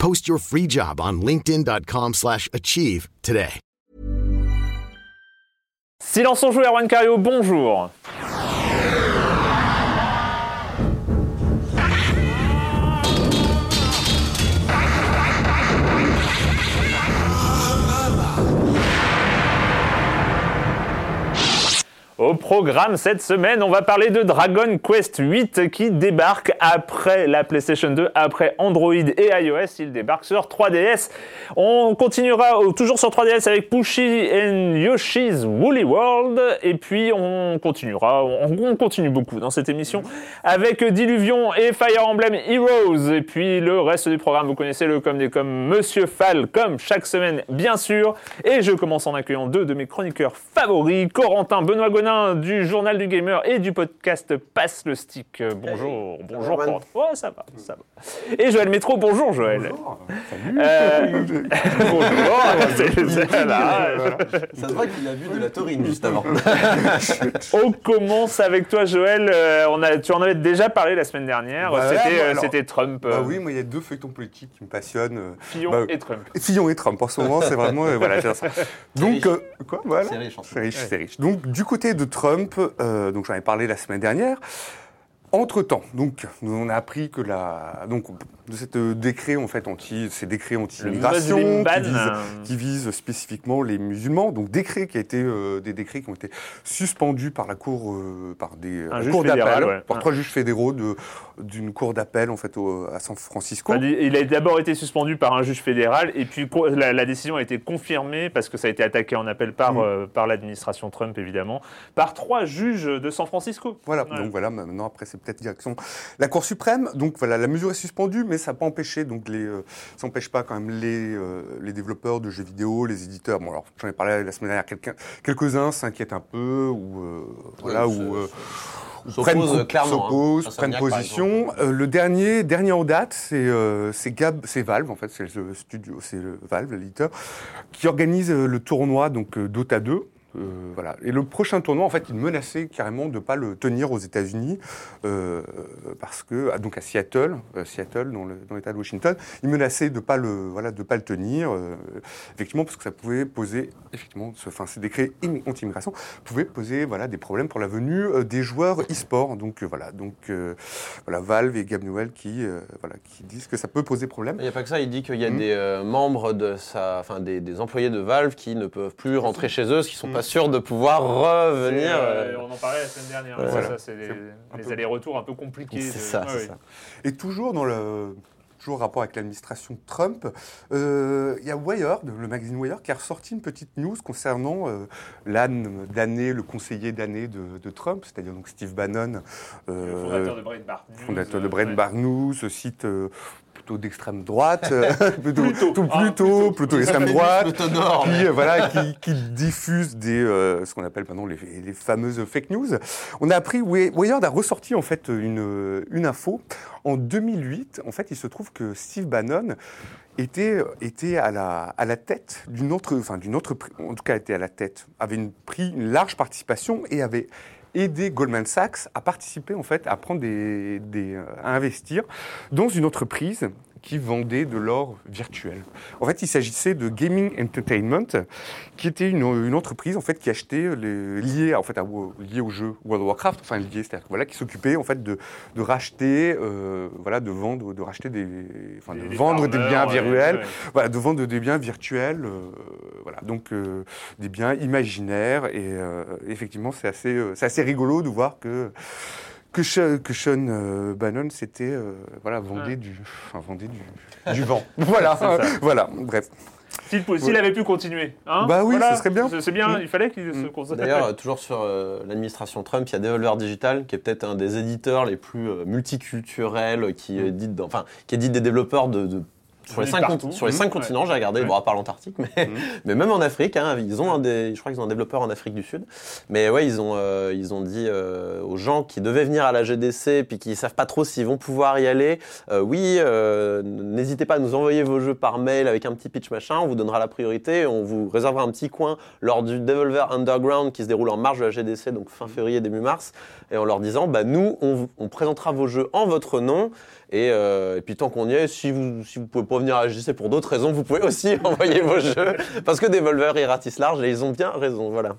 Post your free job on linkedin.com/achieve slash achieve today. Silence on joue, Erwan Cario, bonjour. Au programme cette semaine, on va parler de Dragon Quest 8 qui débarque après la PlayStation 2, après Android et iOS. Il débarque sur 3DS. On continuera toujours sur 3DS avec Pushy and Yoshi's Woolly World. Et puis on continuera, on, on continue beaucoup dans cette émission avec Diluvion et Fire Emblem Heroes. Et puis le reste du programme, vous connaissez le comme des comme Monsieur Fall, comme chaque semaine, bien sûr. Et je commence en accueillant deux de mes chroniqueurs favoris, Corentin Benoît Gonin du Journal du Gamer et du podcast Passe le Stick. Euh, Bonjour, bonjour Corentin. Ouais, ça va, ça va. Et Joël Métro, bonjour Joël. Euh, bonjour. c'est- c'est- voilà. Ça se voit qu'il a vu de la taurine juste avant. On commence avec toi Joël. Euh, on a, tu en avais déjà parlé la semaine dernière. Bah, C'était voilà, euh, alors- c'était Trump. Bah euh, oui, moi il y a deux feuilletons politiques qui me passionnent. euh, Fillon bah, et Trump. Fillon et Trump, en ce moment, c'est vraiment. euh, voilà, c'est ça. Donc, riche. euh, quoi, voilà. C'est riche, en fait. C'est riche, c'est riche. Donc, du côté de Trump, euh, donc j'en ai parlé la semaine dernière. Entre-temps, donc, on a appris que la, de cette euh, décret, en fait, anti, ces décrets anti-immigration, qui visent, euh. qui visent spécifiquement les musulmans, donc décret qui a été, euh, des décrets qui ont été suspendus par la cour, euh, par des la cour d'appel, ouais. par trois juges fédéraux de, d'une cour d'appel, en fait, au- à San Francisco. Enfin, Il a d'abord été suspendu par un juge fédéral et puis la, la décision a été confirmée parce que ça a été attaqué en appel par, Mm. euh, par l'administration Trump évidemment, par trois juges de San Francisco. Voilà, Ouais. donc voilà, maintenant après c'est peut-être direction la Cour suprême. Donc voilà, la mesure est suspendue, mais ça n'a pas empêché, donc les, euh, ça n'empêche pas quand même les, euh, les développeurs de jeux vidéo, les éditeurs. Bon alors j'en ai parlé la semaine dernière, quelqu'un- quelques-uns s'inquiètent un peu ou euh, voilà ou clairement, hein. s'opposent, prennent position. Euh, le dernier, dernier en date, c'est euh, c'est Gab, c'est Valve en fait, c'est le studio, c'est Valve, l'éditeur, qui organise le tournoi donc Dota 2. Euh, voilà. Et le prochain tournoi, en fait, il menaçait carrément de ne pas le tenir aux États-Unis, euh, parce que, ah, donc à Seattle, euh, Seattle dans l'État de Washington, il menaçait de ne pas, le, voilà, de pas le tenir, effectivement, parce que ça pouvait poser, effectivement, ce, enfin, ces décrets immi- anti-immigration pouvaient poser voilà, des problèmes pour la venue des joueurs e-sport. Donc voilà, donc, voilà, Valve et Gab Newell qui, voilà, qui disent que ça peut poser problème. Il n'y a pas que ça, il dit qu'il y a Mm. des membres de sa, enfin des, des employés de Valve qui ne peuvent plus rentrer chez eux, ne sont Mm. pas sûrs de pouvoir revenir. Euh, on en parlait la semaine dernière. Ouais. c'est Voilà. ça, c'est les, allers-retours un peu compliqués. C'est de- ça, ouais, c'est ouais. ça. Et toujours dans le toujours en rapport avec l'administration Trump, euh, il y a Wired, le magazine Wired, qui a ressorti une petite news concernant euh, l'âne d'année, le conseiller d'année de, de Trump, c'est-à-dire donc Steve Bannon, Le fondateur de Breitbart News. fondateur de ouais. Breitbart News, ce site euh, plutôt plutôt d'extrême droite, euh, plutôt, Plutôt, tout- hein, plutôt, plutôt d'extrême droite, Féminisme tenor. qui, euh, voilà, qui, qui diffuse des, euh, ce qu'on appelle maintenant les, les fameuses fake news. On a appris, Wi- Wired a ressorti en fait une, une info. En 2008, en fait, il se trouve que Steve Bannon était, était à, la, à la tête d'une autre, enfin d'une autre, en tout cas était à la tête, avait une, pris une large participation et avait aidé Goldman Sachs à participer en fait, à prendre des, des, euh, à investir dans une entreprise qui vendait de l'or virtuel. En fait, il s'agissait de Gaming Entertainment, qui était une, une entreprise en fait qui achetait les, liée en fait à, liée au jeu World of Warcraft, enfin liée, c'est-à-dire voilà, qui s'occupait en fait de, de racheter, euh, voilà, de vendre, de racheter des, enfin, de vendre des biens virtuels, ouais. voilà, de vendre des biens virtuels, euh, voilà, donc euh, des biens imaginaires et euh, effectivement c'est assez, euh, c'est assez rigolo de voir que que, Sean- que Sean euh, Bannon c'était euh, voilà vendait Ouais. du, enfin, vendait du, du vent, voilà, voilà, bref. S'il Ouais. avait pu continuer. hein, Bah oui, voilà. ce serait bien. C'est bien, Mm. il fallait qu'il se Mm. concentre. D'ailleurs, toujours sur euh, l'administration Trump, il y a Devolver Digital, qui est peut-être un des éditeurs les plus euh, multiculturels, qui, édite dans- enfin, qui édite des développeurs de, de- sur les Oui, cinq, partout. conti- sur les cinq Mhm. continents. J'ai regardé, Ouais. bon, à part l'Antarctique, mais, Mhm. mais même en Afrique, hein, ils ont un des, je crois qu'ils ont un développeur en Afrique du Sud. Mais ouais, ils ont, euh, ils ont dit euh, aux gens qui devaient venir à la GDC, puis qui savent pas trop s'ils vont pouvoir y aller, euh, oui, n'hésitez pas à nous envoyer vos jeux par mail avec un petit pitch machin, on vous donnera la priorité, on vous réservera un petit coin lors du Devolver Underground qui se déroule en marge de la GDC, donc fin février, début mars, et en leur disant, bah nous, on, présentera vos jeux en votre nom, et, et puis tant qu'on y est, si vous si vous pouvez pas venir à GDC pour d'autres raisons, vous pouvez aussi envoyer vos jeux, parce que Devolver, ils ratissent large, et ils ont bien raison, voilà.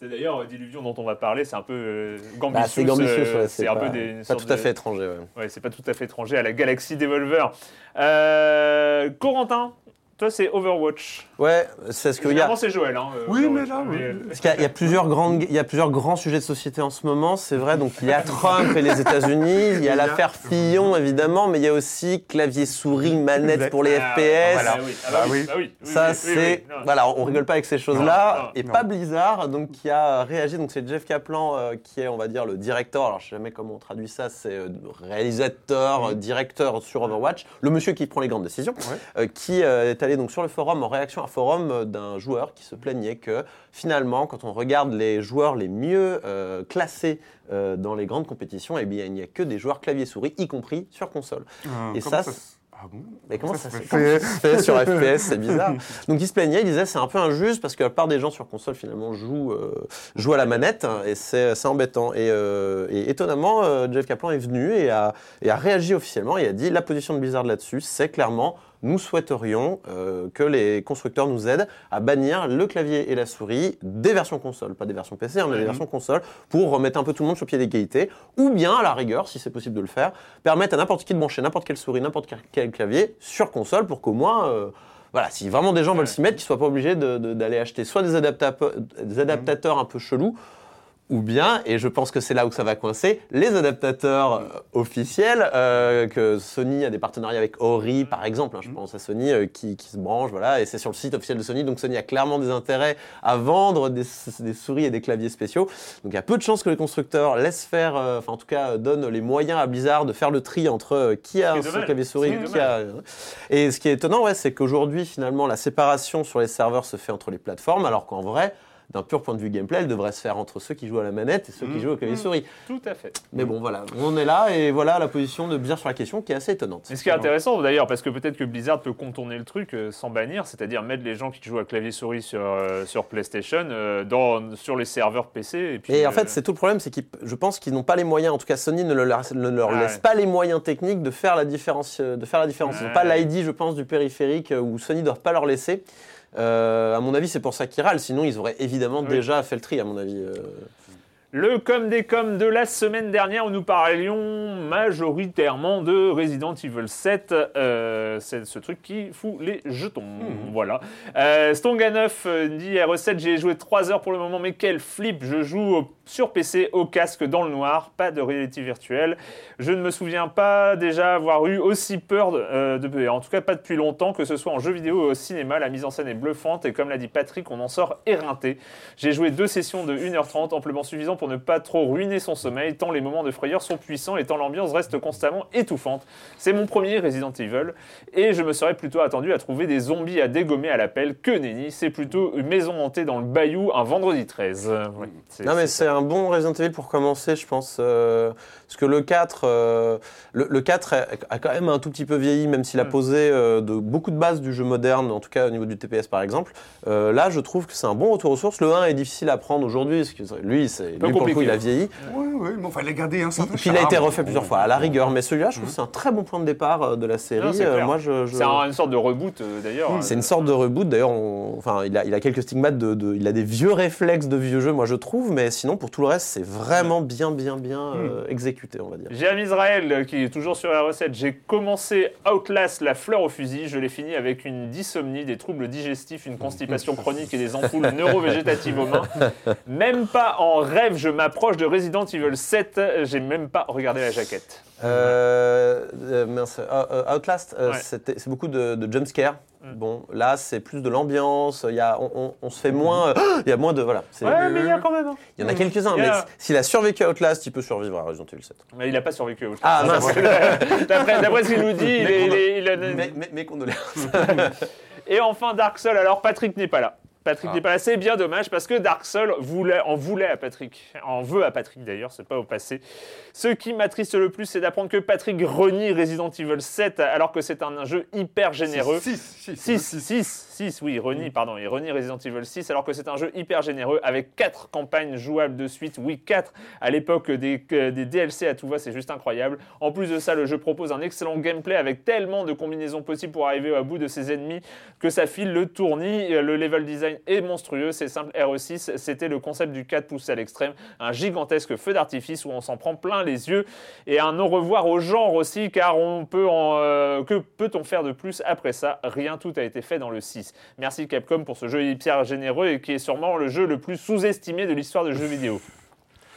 C'est d'ailleurs euh, Diluvion dont on va parler, c'est un peu euh, Bah, c'est euh, ouais, c'est un pas, peu des pas tout à de- fait étranger, ouais. Ouais, c'est pas tout à fait étranger à la galaxie Devolver. Euh, Corentin, toi c'est Overwatch. Ouais, c'est ce qu'il y a. C'est Joël. Hein, euh, Oui, Overwatch. mais là, oui. euh, Parce qu'il y a- il y, a plusieurs grandes, il y a plusieurs grands sujets de société en ce moment, c'est vrai. Donc il y a Trump et les États-Unis, il y a l'affaire Fillon évidemment, mais il y a aussi clavier souris manette pour les ah, FPS. voilà, oui. Ah, bah Bah oui, oui. bah oui, oui, Ça c'est oui, voilà, on rigole pas avec ces choses-là. Et non. pas Blizzard, donc qui a réagi. Donc c'est Jeff Kaplan euh, qui est, on va dire, le directeur. Alors je sais jamais comment on traduit ça. C'est euh, réalisateur, euh, directeur sur Overwatch, le monsieur qui prend les grandes décisions, Ouais. euh, qui euh, est allé donc sur le forum en réaction à un forum euh, d'un joueur qui se plaignait que finalement, quand on regarde les joueurs les mieux euh, classés euh, dans les grandes compétitions, eh bien il n'y a que des joueurs clavier souris, y compris sur console. Euh, Et ça, ah bon? Mais comment ça, ça se fait? sur FPS C'est bizarre. Donc il se plaignait, il disait c'est un peu injuste parce que la part des gens sur console finalement jouent, euh, jouent à la manette hein, et c'est c'est embêtant. Et, euh, et étonnamment, euh, Jeff Kaplan est venu et a, et a réagi officiellement et a dit la position de Blizzard là-dessus, c'est clairement nous souhaiterions euh, que les constructeurs nous aident à bannir le clavier et la souris des versions console, pas des versions PC, hein, mais des versions console, pour remettre un peu tout le monde sur pied d'égalité, ou bien, à la rigueur, si c'est possible de le faire, permettre à n'importe qui de brancher n'importe quelle souris, n'importe quel- clavier sur console pour qu'au moins, euh, voilà, si vraiment des gens veulent s'y mettre, qu'ils soient pas obligés d'aller acheter soit des adaptateurs un peu chelous, ou bien, et je pense que c'est là où ça va coincer, les adaptateurs euh, officiels, euh, que Sony a des partenariats avec Ori par exemple, hein, je pense à Sony euh, qui, qui se branche, voilà, et c'est sur le site officiel de Sony, donc Sony a clairement des intérêts à vendre des, des souris et des claviers spéciaux. Donc il y a peu de chances que les constructeurs laissent faire, euh, enfin en tout cas donnent les moyens à Blizzard de faire le tri entre qui a un clavier souris, est qui a... Et ce qui est étonnant, ouais, c'est qu'aujourd'hui finalement la séparation sur les serveurs se fait entre les plateformes, alors qu'en vrai, d'un pur point de vue gameplay, elle devrait se faire entre ceux qui jouent à la manette et ceux qui Mhm. jouent au clavier souris. Tout à fait. Mais bon, voilà, on est là et voilà la position de Blizzard sur la question qui est assez étonnante. Et ce qui est intéressant d'ailleurs, parce que peut-être que Blizzard peut contourner le truc euh, sans bannir, c'est-à-dire mettre les gens qui jouent à clavier souris sur, euh, sur PlayStation euh, dans, sur les serveurs PC. Et, puis, Et en fait, c'est tout le problème, c'est que je pense qu'ils n'ont pas les moyens, en tout cas Sony ne, le leur- ne leur Ah laisse ouais. pas les moyens techniques de faire la différence. De faire la différence. Ils n'ont pas Ouais. l'ID, je pense, du périphérique où Sony ne doit pas leur laisser. Euh, à mon avis, c'est pour ça qu'ils râlent. Sinon, ils auraient évidemment Oui. déjà fait le tri, à mon avis. Le com des coms de la semaine dernière où nous parlions majoritairement de Resident Evil 7. euh, c'est ce truc qui fout les jetons. Voilà. Euh, Stonganov euh, dit R7, j'ai joué 3 heures pour le moment, mais quel flip Je joue au- sur PC au casque dans le noir, pas de réalité virtuelle. Je ne me souviens pas déjà avoir eu aussi peur de, euh, de- en tout cas pas depuis longtemps, que ce soit en jeu vidéo ou au cinéma. La mise en scène est bluffante et comme l'a dit Patrick, on en sort éreinté. J'ai joué deux sessions de 1h30, amplement suffisant pour ne pas trop ruiner son sommeil, tant les moments de frayeur sont puissants et tant l'ambiance reste constamment étouffante. C'est mon premier Resident Evil, et je me serais plutôt attendu à trouver des zombies à dégommer à l'appel. Que nenni, c'est plutôt une maison hantée dans le bayou un vendredi 13. Euh, ouais, c'est- Non mais c'est- c'est un bon Resident Evil pour commencer, je pense. euh, parce que le 4, euh, le, le 4 a, quand même un tout petit peu vieilli, même s'il a Mm. posé euh, de, beaucoup de bases du jeu moderne, en tout cas au niveau du TPS par exemple. Euh, là, je trouve que c'est un bon retour aux sources. Le 1 est difficile à prendre aujourd'hui, parce que lui, c'est, lui pour le coup, il a vieilli. Ouais, ouais, mais enfin, il a gardé un Et certain puis il a été refait plusieurs fois, à la rigueur. Mais celui-là, je trouve que c'est un très bon point de départ de la série. Non, c'est clair. moi, je, je- C'est un- une sorte de reboot d'ailleurs. c'est une sorte de reboot. D'ailleurs, on- enfin, il a, il a quelques stigmates de, de- il a des vieux réflexes de vieux jeux, moi je trouve, mais sinon pour tout le reste, c'est vraiment bien, bien, bien euh, exécuté, on va dire. J'ai un Israël qui est toujours sur la recette. J'ai commencé Outlast, la fleur au fusil. Je l'ai fini avec une dysomnie, des troubles digestifs, une constipation chronique et des ampoules neurovégétatives aux mains. Même pas en rêve, je m'approche de Resident Evil 7. J'ai même pas regardé la jaquette. Euh, euh, mince, euh, Outlast, Ouais. c'est beaucoup de, de jumpscare. Mm. Bon, là c'est plus de l'ambiance. Il y a, on, on- on se fait moins, euh, il y a moins de voilà. c'est- Ouais, mais il y a quand même. hein. Il y en a quelques-uns, y mais s'il a survécu à Outlast, il peut survivre à Resident Evil 7. Mais il n'a pas survécu. au Ah, Ça, mince. D'après ce qu'il nous dit, il est- il est- il a- Mais, mais, mais condoléances. Et enfin Dark Souls, alors Patrick n'est pas là. Patrick Ah. n'est pas là, c'est bien dommage parce que Dark Souls voulait, en voulait à Patrick, en veut à Patrick d'ailleurs, c'est pas au passé. Ce qui m'attriste le plus, c'est d'apprendre que Patrick renie Resident Evil 7 alors que c'est un, jeu hyper généreux. 6, 6, 6, 6, 6, oui, renie, pardon, il renie Resident Evil 6 alors que c'est un jeu hyper généreux avec 4 campagnes jouables de suite, oui 4 à l'époque des, des DLC à tout va, c'est juste incroyable. En plus de ça, le jeu propose un excellent gameplay avec tellement de combinaisons possibles pour arriver au bout de ses ennemis que ça file le tournis, le level design est monstrueux, c'est simple, RE6, c'était le concept du 4 poussé à l'extrême, un gigantesque feu d'artifice où on s'en prend plein les yeux et un au revoir au genre aussi car on peut en, euh, que peut-on faire de plus après ça? Rien, tout a été fait dans le 6. Merci Capcom pour ce jeu hyper généreux et qui est sûrement le jeu le plus sous-estimé de l'histoire de jeux vidéo.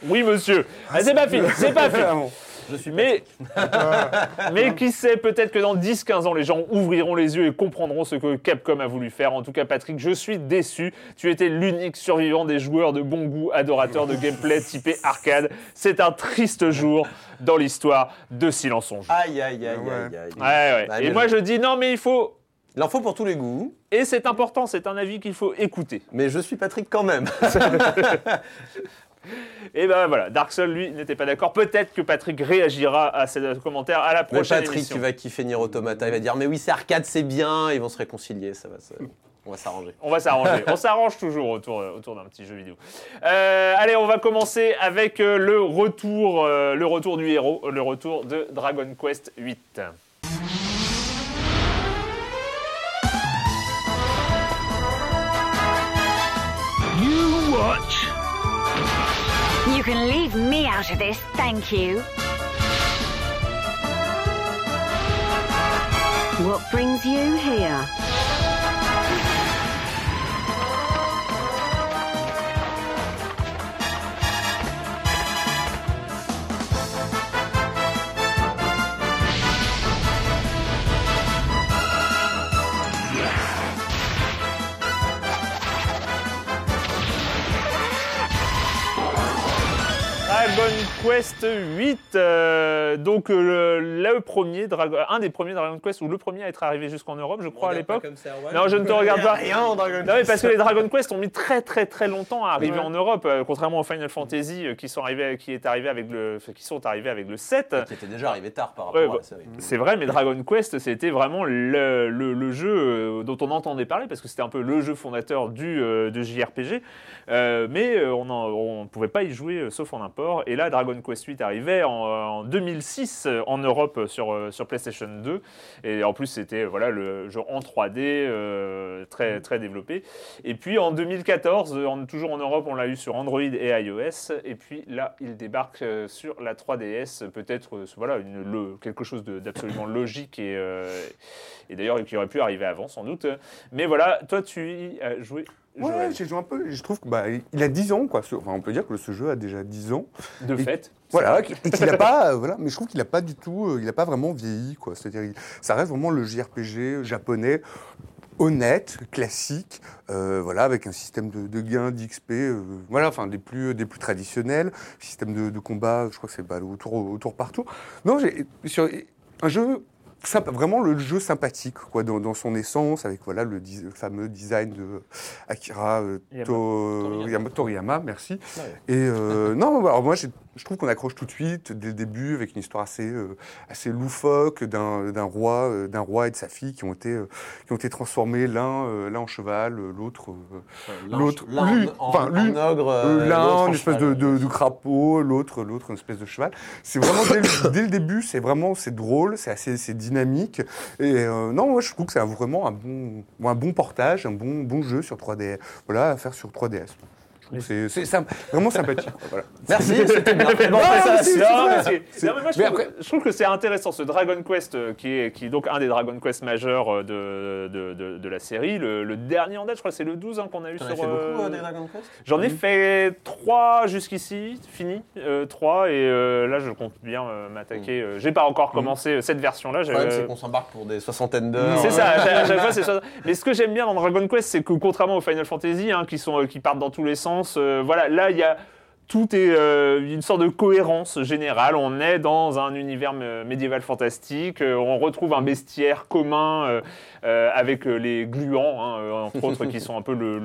Oui monsieur, Ah, c'est pas fini, c'est pas fini. Je suis Mais, mais qui sait, peut-être que dans 10-15 ans, les gens ouvriront les yeux et comprendront ce que Capcom a voulu faire. En tout cas, Patrick, je suis déçu. Tu étais l'unique survivant des joueurs de bon goût, adorateurs de gameplay typé arcade. C'est un triste jour dans l'histoire de Silence on joue. Aïe, aïe, aïe, Ouais. aïe, aïe. Ouais, ouais. Ah, Et moi, je- je dis non, mais il faut. Il en faut pour tous les goûts, Et c'est important, c'est un avis qu'il faut écouter. mais je suis Patrick quand même. Et ben voilà, Dark Souls, lui, n'était pas d'accord. Peut-être que Patrick réagira à ces commentaires à la prochaine Patrick, émission. tu vas kiffer Nier Automata. Il va dire, mais oui, c'est arcade, c'est bien. Ils vont se réconcilier. Ça va se- On va s'arranger. On va s'arranger. on s'arrange toujours autour, autour d'un petit jeu vidéo. Euh, allez, on va commencer avec euh, le retour, euh, le retour du héros, le retour de Dragon Quest 8. Can leave me out of this, thank you. What brings you here? Quest 8, euh, donc euh, le, le premier Dragon, un des premiers Dragon Quest ou le premier à être arrivé jusqu'en Europe, je crois à l'époque. Non, je ne te regarde pas. Rien en Dragon Non, mais parce que les Dragon Quest ont mis très très très longtemps à arriver Ouais. en Europe, euh, contrairement aux Final Fantasy euh, qui sont arrivés, qui est arrivé avec le, qui sont arrivés avec le 7. Qui était déjà arrivé tard par rapport Ouais, à bah, la série. C'est vrai, mais Dragon Quest, c'était vraiment le, le- le jeu dont on entendait parler, parce que c'était un peu le jeu fondateur du, euh, de JRPG. Euh, mais on ne pouvait pas y jouer euh, sauf en import. Et là, Dragon Quest 8 arrivait en, en 2006 euh, en Europe euh, sur, euh, sur PlayStation 2. Et en plus, c'était euh, voilà, le jeu en 3D, euh, très, très développé. Et puis en 2014, euh, en- toujours en Europe, on l'a eu sur Android et iOS. Et puis là, il débarque euh, sur la 3DS, peut-être euh, voilà, une- le- quelque chose d'absolument logique et, euh, et d'ailleurs qui aurait pu arriver avant sans doute. Mais voilà, toi tu y as joué. Ouais, j'ai joué un peu. Je trouve que bah, il a 10 ans, quoi. Ce- Enfin, on peut dire que ce jeu a déjà 10 ans. de et- fait. Voilà, et qu'il n'a pas, euh, voilà, mais je trouve qu'il n'a pas du tout, euh, il n'a pas vraiment vieilli, quoi. C'est-à-dire, ça reste vraiment le JRPG japonais. honnête, classique, euh, voilà, avec un système de, de gains d'XP, euh, voilà, enfin des plus, des plus traditionnels, système de, de combat, je crois que c'est bah, au tour, au tour par tour. Non, j'ai un jeu vraiment le jeu sympathique quoi dans, dans son essence avec voilà le, fameux design de Akira euh, Yama- To- Toriyama. Yama- Toriyama, merci. Ouais. Et euh, non, alors moi j'ai- je trouve qu'on accroche tout de suite dès le début avec une histoire assez euh, assez loufoque d'un d'un roi euh, d'un roi et de sa fille qui ont été euh, qui ont été transformés l'un l'un en cheval, l'autre L'autre, l'un en, en ogre, l'un en une espèce de, de- de crapaud, l'autre l'autre une espèce de cheval. C'est vraiment dès le, dès le début, c'est vraiment c'est drôle, c'est assez c'est dynamique. Et non, moi je trouve que c'est vraiment un bon un bon portage, un bon bon jeu sur 3D, voilà à faire sur 3DS. C'est vraiment sympathique. voilà. Merci, c'était bien. Non, je, trouve, que c'est intéressant ce Dragon Quest euh, qui est, qui est donc un des Dragon Quest majeurs euh, de, de, de- de la série. Le, le dernier en date, je crois c'est le 12 hein, qu'on a eu sur. fait beaucoup euh, euh, des Dragon Quest? J'en ai fait 3 jusqu'ici, fini, 3, et euh, là je compte bien euh, m'attaquer. euh, J'ai pas encore commencé euh, cette version-là. Le problème, c'est qu'on s'embarque pour des soixantaines d'heures. c'est ça, à chaque, à chaque fois c'est ça. Mais ce que j'aime bien dans Dragon Quest, c'est que contrairement aux Final Fantasy, hein, qui, sont, euh, qui partent dans tous les sens, euh, voilà, là il y a tout est euh, une sorte de cohérence générale. On est dans un univers médiéval fantastique. euh, on retrouve un bestiaire commun avec les gluants, hein, entre autres, qui sont un peu le.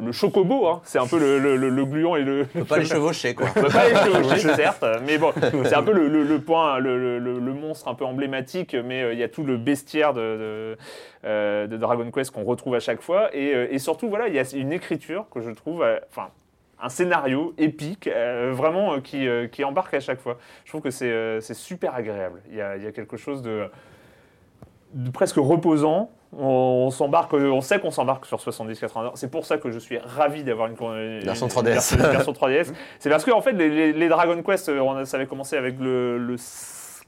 Le chocobo, hein. c'est un peu le, le- le- gluant et le. On peut pas les chevaucher, quoi. On peut pas les chevaucher, certes, mais bon, c'est un peu le, le- le point, le, le- le- le monstre un peu emblématique, mais euh, il y a tout le bestiaire de, de, euh, de Dragon Quest qu'on retrouve à chaque fois, et, euh, et surtout, voilà, il y a une écriture que je trouve, enfin, un scénario épique, vraiment, qui, qui embarque à chaque fois. Je trouve que c'est super agréable. Il y a, y a quelque chose de, de presque reposant. On, on s'embarque, on sait qu'on s'embarque sur 70-80 heures. C'est pour ça que je suis ravi d'avoir une, une- Version une 3DS. version- une version 3DS. C'est parce que en fait, les, les- les Dragon Quest, euh, on a- ça avait commencé avec le, le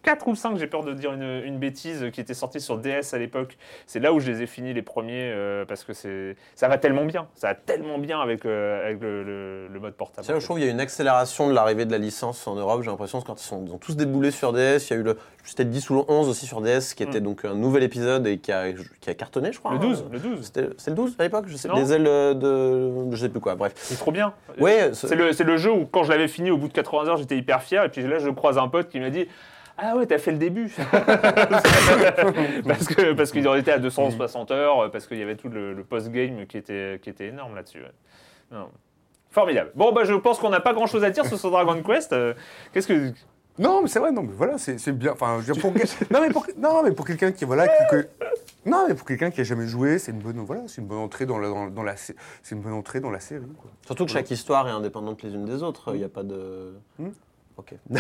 4 ou 5, j'ai peur de dire une, une bêtise, qui était sorti sur DS à l'époque. C'est là où je les ai finis les premiers, euh, parce que c'est, ça va tellement bien. Ça va tellement bien avec, euh, avec le, le- le mode portable. C'est là où je trouve qu'il y a une accélération de l'arrivée de la licence en Europe. J'ai l'impression que quand ils, sont, ils ont tous déboulé sur DS, il y a eu le peut-être 10 ou le 11 aussi sur DS, qui était donc un nouvel épisode et qui a, qui a cartonné, je crois. Le hein. 12, le 12. C'était- C'est le 12 à l'époque Je sais Non. Les ailes de. Je sais plus quoi, bref. C'est trop bien. Ouais, C'est le, le jeu où, quand je l'avais fini au bout de 80 heures, j'étais hyper fier. Et puis là, je croise un pote qui m'a dit Ah ouais, t'as fait le début Parce que parce qu'ils en étaient à 260 heures, parce qu'il y avait tout le, le post-game qui était, qui était énorme là-dessus. ouais. Formidable. Bon, bah, je pense qu'on n'a pas grand-chose à dire sur ce Dragon Quest. Euh, Qu'est-ce que. Non, mais c'est vrai, non, mais voilà, c'est c'est bien. Enfin, je veux dire, pour, non, mais pour, non, mais pour quelqu'un qui, voilà, qui, que- non, mais pour quelqu'un qui a jamais joué, c'est une bonne, voilà, c'est une bonne entrée dans la, dans, dans la, c'est une bonne entrée dans la série. Quoi. Surtout que chaque histoire est indépendante les unes des autres. Il n'y a pas de. Hmm. Ok.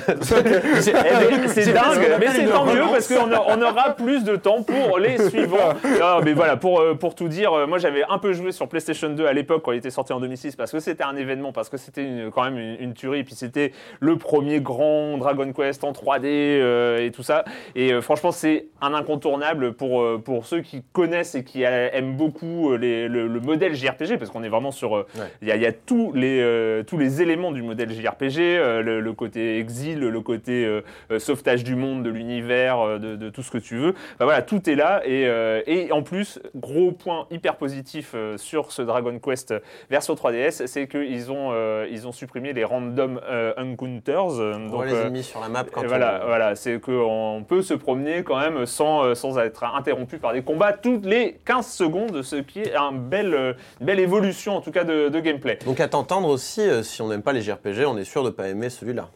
C'est dingue, mais c'est tant mieux parce qu'on on aura plus de temps pour les suivants. Non, mais voilà, pour, euh, pour tout dire, euh, moi j'avais un peu joué sur PlayStation 2 à l'époque quand il était sorti en 2006 parce que c'était un événement, parce que c'était quand même une, une tuerie, et puis c'était le premier grand Dragon Quest en 3D euh, et tout ça. Et euh, franchement, c'est un incontournable pour, euh, pour ceux qui connaissent et qui aiment beaucoup les- le, le modèle JRPG parce qu'on est vraiment sur. Ouais. Il y a, il y a tous, les, tous les éléments du modèle JRPG, le, le côté exil, le côté euh, euh, sauvetage du monde, de l'univers, euh, de, de tout ce que tu veux. Enfin, voilà, tout est là. Et, euh, et en plus, gros point hyper positif sur ce Dragon Quest version 3DS, c'est qu'ils ont, ils ont supprimé les random encounters. On donc, les ennemis sur la map quand voilà, on... voilà c'est qu'on peut se promener quand même sans, sans être interrompu par des combats toutes les 15 secondes, ce qui est un bel, une belle évolution en tout cas de, de gameplay. Donc à t'entendre aussi, euh, si on n'aime pas les JRPG, on est sûr de pas aimer celui-là.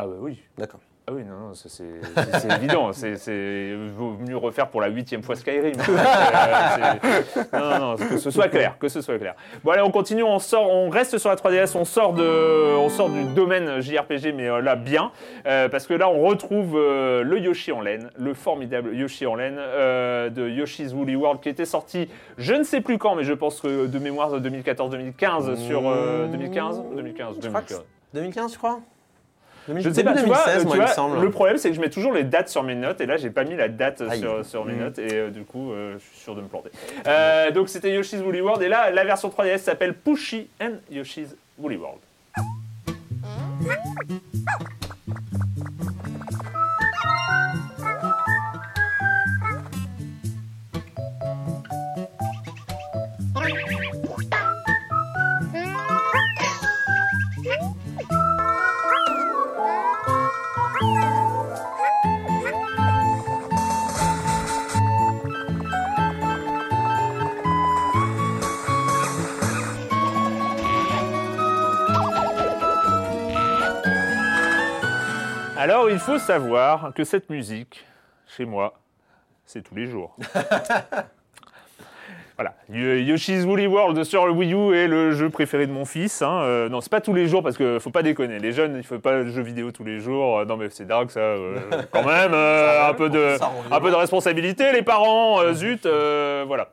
Ah bah oui. D'accord. Ah oui, non, non, c'est évident. C'est vaut mieux refaire pour la huitième fois Skyrim. Euh, c'est- non, non, non, que ce soit clair, que ce soit clair. Bon allez, on continue, on sort, on reste sur la 3DS, on sort de, on sort du domaine JRPG, mais euh, là bien, euh, parce que là on retrouve euh, le Yoshi en laine, le formidable Yoshi en laine euh, de Yoshi's Woolly World, qui était sorti, je ne sais plus quand, mais je pense que de mémoire 2014-2015 sur euh, 2015, 2015, Je crois que 2015. 2015, je crois Je ne sais pas, tu vois, 2016, tu moi, il vois, me semble. le problème c'est que je mets toujours les dates sur mes notes et là j'ai pas mis la date Aïe. sur, sur mes Mm. notes et euh, du coup euh, je suis sûr de me planter. Euh, donc c'était Yoshi's Woolly World et là la version 3DS s'appelle Pushy and Yoshi's Woolly World. Alors, il faut savoir que cette musique, chez moi, c'est tous les jours. Voilà, Yo- Yoshi's Woolly World sur le Wii U est le jeu préféré de mon fils. Hein. Euh, non, c'est pas tous les jours parce que faut pas déconner. Les jeunes, il faut pas de jeux vidéo tous les jours. Euh, non, mais c'est dingue ça. euh, quand même, euh, un peu de, un peu de responsabilité, les parents. zut, voilà.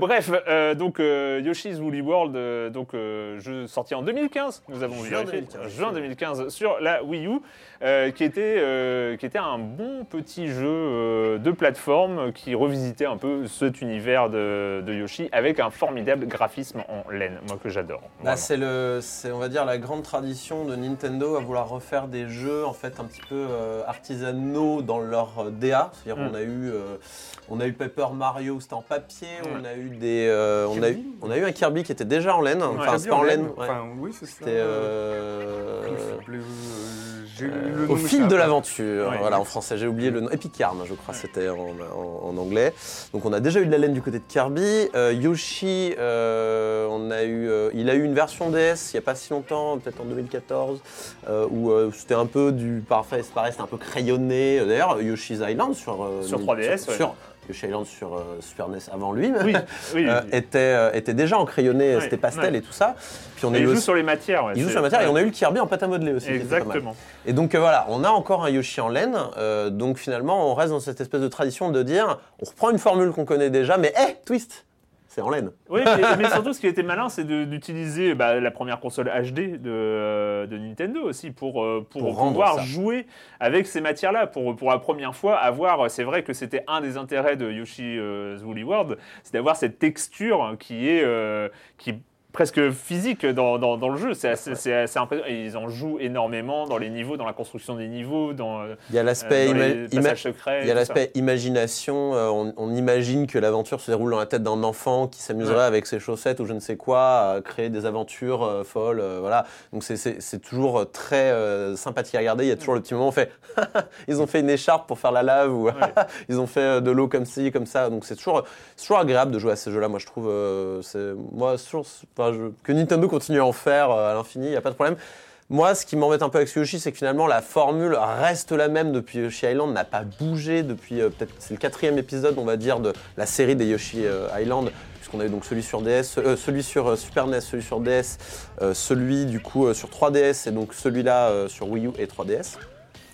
Bref, donc Yoshi's Woolly World, donc jeu sorti en 2015. Nous avons Juin vérifié, 2015. juin 2015 sur la Wii U, euh, qui était euh, qui était un bon petit jeu euh, de plateforme qui revisitait un peu cet univers de, de Yoshi avec un formidable graphisme en laine, moi que j'adore. Bah, c'est le, c'est on va dire la grande tradition de Nintendo à vouloir refaire des jeux en fait un petit peu euh, artisanaux dans leur euh, DA. C'est-à-dire Mm. qu'on a eu, euh, on a eu Paper Mario, c'était en papier. Mm. On a eu des, euh, on a eu, on a eu un Kirby qui était déjà en laine. Enfin, c'est pas en laine. ouais. Enfin, oui, c'est ça. C'était euh, ça au fil de l'aventure, Ouais. voilà en français, j'ai oublié le nom, Epic Yarn je crois c'était en, en- en anglais. Donc on a déjà eu de la laine du côté de Kirby. Euh, Yoshi, euh, on a eu, il a eu une version DS il n'y a pas si longtemps, peut-être en 2014, euh, où c'était un peu du parfait, c'est pareil, c'était un peu crayonné. D'ailleurs Yoshi's Island sur, Sur 3DS, sur, ouais. sur Island sur euh, Super NES avant lui, Oui, oui. euh, était, euh, était déjà en crayonné, Ouais, c'était pastel ouais. et tout ça. Puis on a il eu joue aussi- sur les matières. ouais, il joue sur la matière et on a eu le Kirby en pâte à modeler aussi. Exactement. Et donc euh, voilà, on a encore un Yoshi en laine. donc finalement, on reste dans cette espèce de tradition de dire, on reprend une formule qu'on connaît déjà, mais hé, twist, c'est en laine. Oui, mais, mais surtout, ce qui était malin, c'est d'utiliser bah, la première console HD de, euh, de Nintendo aussi pour, euh, pour, pouvoir ça. jouer avec ces matières-là. Pour, pour la première fois, avoir. C'est vrai que c'était un des intérêts de Yoshi's Woolly World, c'est d'avoir cette texture qui est. euh, qui est presque physique dans, dans, dans le jeu, c'est assez, impressionnant. Et ils en jouent énormément dans les niveaux, dans la construction des niveaux, dans, euh, Il y a l'aspect secrets. il y a l'aspect imagination. euh, on, on imagine que l'aventure se déroule dans la tête d'un enfant qui s'amuserait Ouais. avec ses chaussettes ou je ne sais quoi, à créer des aventures euh, folles. euh, voilà. Donc c'est- toujours très euh, sympathique à regarder. Il y a toujours le petit moment où on fait ils ont fait une écharpe pour faire la lave ou ils ont fait euh, de l'eau comme ci, comme ça. Donc c'est toujours, toujours agréable de jouer à ces jeux-là. Moi je trouve, euh, moi toujours, que Nintendo continue à en faire euh, à l'infini, il n'y a pas de problème. Moi, ce qui m'embête un peu avec Yoshi, c'est que finalement la formule reste la même depuis Yoshi Island, n'a pas bougé depuis euh, peut-être c'est le quatrième épisode, on va dire, de la série des Yoshi euh, Island, puisqu'on a eu donc celui sur DS, celui sur Super NES, celui sur DS, celui du coup sur 3DS et donc celui-là sur Wii U et 3DS.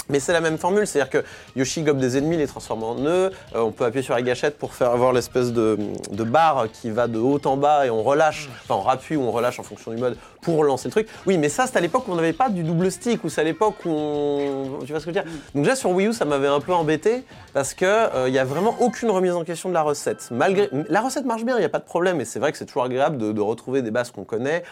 Mais c'est la même formule, c'est-à-dire que Yoshi gobe des ennemis, les transforme en nœuds. euh, on peut appuyer sur la gâchette pour faire avoir l'espèce de, de barre qui va de haut en bas et on relâche, enfin on rappuie ou on relâche en fonction du mode pour lancer le truc. Oui, mais ça c'est à l'époque où on n'avait pas du double stick ou c'est à l'époque où on. Tu vois ce que je veux dire? Donc déjà sur Wii U ça m'avait un peu embêté parce que euh, il y a vraiment aucune remise en question de la recette. Malgré la recette marche bien, il n'y a pas de problème et c'est vrai que c'est toujours agréable de, de retrouver des bases qu'on connaît.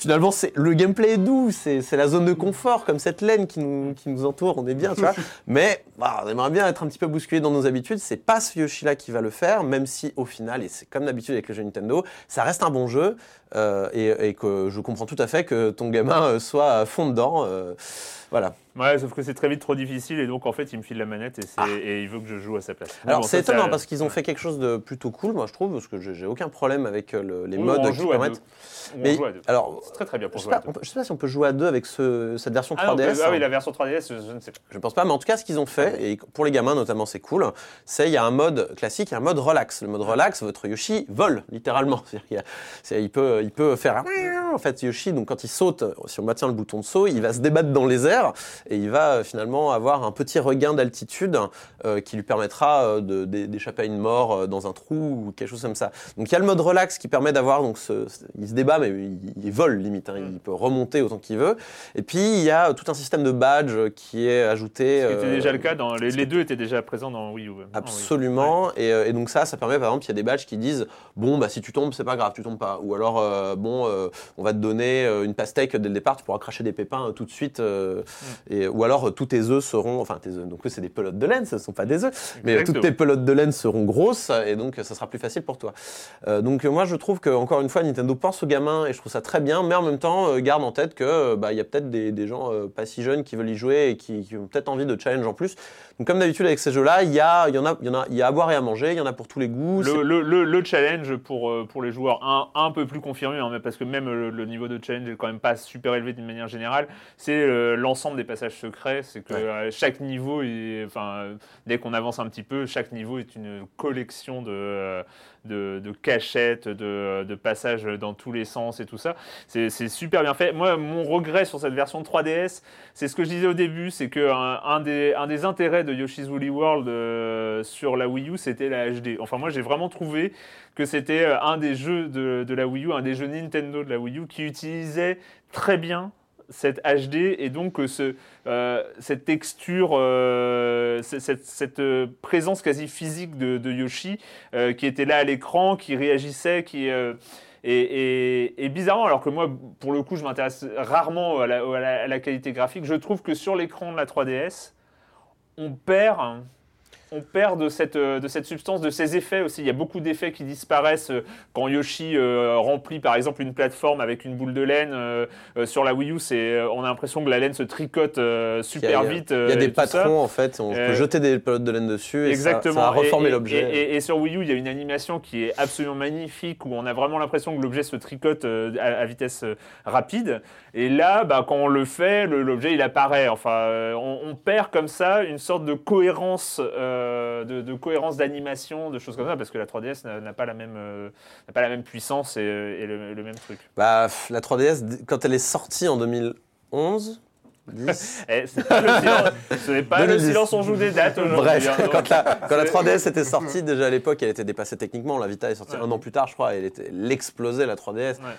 Finalement, c'est le gameplay est doux, c'est c'est la zone de confort, comme cette laine qui nous, qui nous entoure, on est bien, tu vois. Mais bah, on aimerait bien être un petit peu bousculé dans nos habitudes. C'est pas ce Yoshi-là qui va le faire, même si au final, et c'est comme d'habitude avec les jeux Nintendo, ça reste un bon jeu euh, et, et que je comprends tout à fait que ton gamin euh, soit à fond dedans. euh, voilà. Ouais, sauf que c'est très vite trop difficile et donc en fait il me file la manette et, et il veut que je joue à sa place. Ah. Alors bon, c'est étonnant parce qu'ils ont fait quelque chose de plutôt cool, moi je trouve, parce que j'ai aucun problème avec le- les modes on qui joue à permettent. Mais joue à deux. alors, C'est très très bien je pour sais, jouer à pas, deux. on peut- je sais pas si on peut jouer à deux avec ce- cette version Ah, non, 3DS. ah oui, la version 3DS, je, je ne sais pas. Je pense pas, mais en tout cas, ce qu'ils ont fait, et pour les gamins notamment, c'est cool, c'est il y a un mode classique et un mode relax. Le mode relax, votre Yoshi vole, littéralement. C'est-à-dire qu'il y a- il, peut, il peut faire... En fait, Yoshi, donc quand il saute, si on maintient le bouton de saut, il va se débattre dans les airs et il va euh, finalement avoir un petit regain d'altitude euh, qui lui permettra euh, d'échapper à une mort euh, dans un trou ou quelque chose comme ça. Donc il y a le mode relax qui permet d'avoir... donc ce, ce- Il se débat, mais il, il vole limite. hein, il peut remonter autant qu'il veut. Et puis, il y a tout un système de badge qui est ajouté... C'était euh, déjà le cas, dans, les, les deux étaient déjà présents dans Wii U. Ah, Absolument. Et, euh, et donc ça, ça permet par exemple, il y a des badges qui disent bon bah si tu tombes, c'est pas grave, tu tombes pas. Ou alors euh, bon, euh, on va te donner euh, une pastèque dès le départ, tu pourras cracher des pépins tout de suite. et, ou alors tous tes œufs seront, enfin tes œufs, donc eux c'est des pelotes de laine, ce ne sont pas des œufs, mais toutes tes pelotes de laine seront grosses et donc ça sera plus facile pour toi. Donc moi je trouve que encore une fois Nintendo pense aux gamins et je trouve ça très bien, mais en même temps garde en tête que euh, bah y a peut-être des, des gens pas si jeunes qui veulent y jouer et qui, qui ont peut-être envie de challenge en plus. Donc comme d'habitude avec ces jeux-là, il y a, il y en a, il y en a, y a à boire et à manger, il y en a pour tous les goûts. Le, le, le, le challenge pour, pour les joueurs un, un peu plus hein, parce que même le, le niveau de challenge est quand même pas super élevé d'une manière générale, c'est euh, l'ensemble des passages passage secret, c'est que Ouais. euh, chaque niveau, enfin, euh, dès qu'on avance un petit peu, chaque niveau est une collection de, euh, de, cachettes, de, passages dans tous les sens et tout ça. C'est super bien fait. Moi, mon regret sur cette version 3DS, c'est ce que je disais au début, c'est que un, des, intérêts de Yoshi's Woolly World euh, sur la Wii U, c'était la HD. Enfin, moi, j'ai vraiment trouvé que c'était euh, un des jeux de la Wii U, un des jeux Nintendo de la Wii U qui utilisait très bien cette HD et donc euh, euh, cette texture, euh, cette, présence quasi physique de, Yoshi qui était là à l'écran, qui réagissait, qui... et, bizarrement, alors que moi, pour le coup, je m'intéresse rarement à la qualité graphique, je trouve que sur l'écran de la 3DS, on perd, on perd de cette, euh, de cette substance, de ces effets aussi. Il y a beaucoup d'effets qui disparaissent euh, quand Yoshi euh, remplit par exemple une plateforme avec une boule de laine. euh, sur la Wii U, c'est, on a l'impression que la laine se tricote euh, super il y a- vite. Il y a des ça. patrons en fait, on peut jeter des pelotes de laine dessus et Exactement. ça, va reformer Et- et- l'objet. Et, et sur Wii U, il y a une animation qui est absolument magnifique, où on a vraiment l'impression que l'objet se tricote à, à vitesse rapide. Et là, bah, quand on le fait, l'objet il apparaît. Enfin, on, on perd comme ça une sorte de cohérence, euh, de, de cohérence d'animation, de choses comme ça, parce que la 3DS n'a pas la même, euh, pas la même puissance et, et le, le même truc. Bah, la 3DS, d- quand elle est sortie en 2011, 10, Eh, c'est pas le silence- ce n'est pas le 2010. silence, on joue des dates aujourd'hui. Bref, hein, donc- quand la, quand la 3DS était sortie, déjà à l'époque, elle était dépassée techniquement. La Vita est sortie Ouais. un an plus tard, je crois, et elle était la 3DS. Ouais.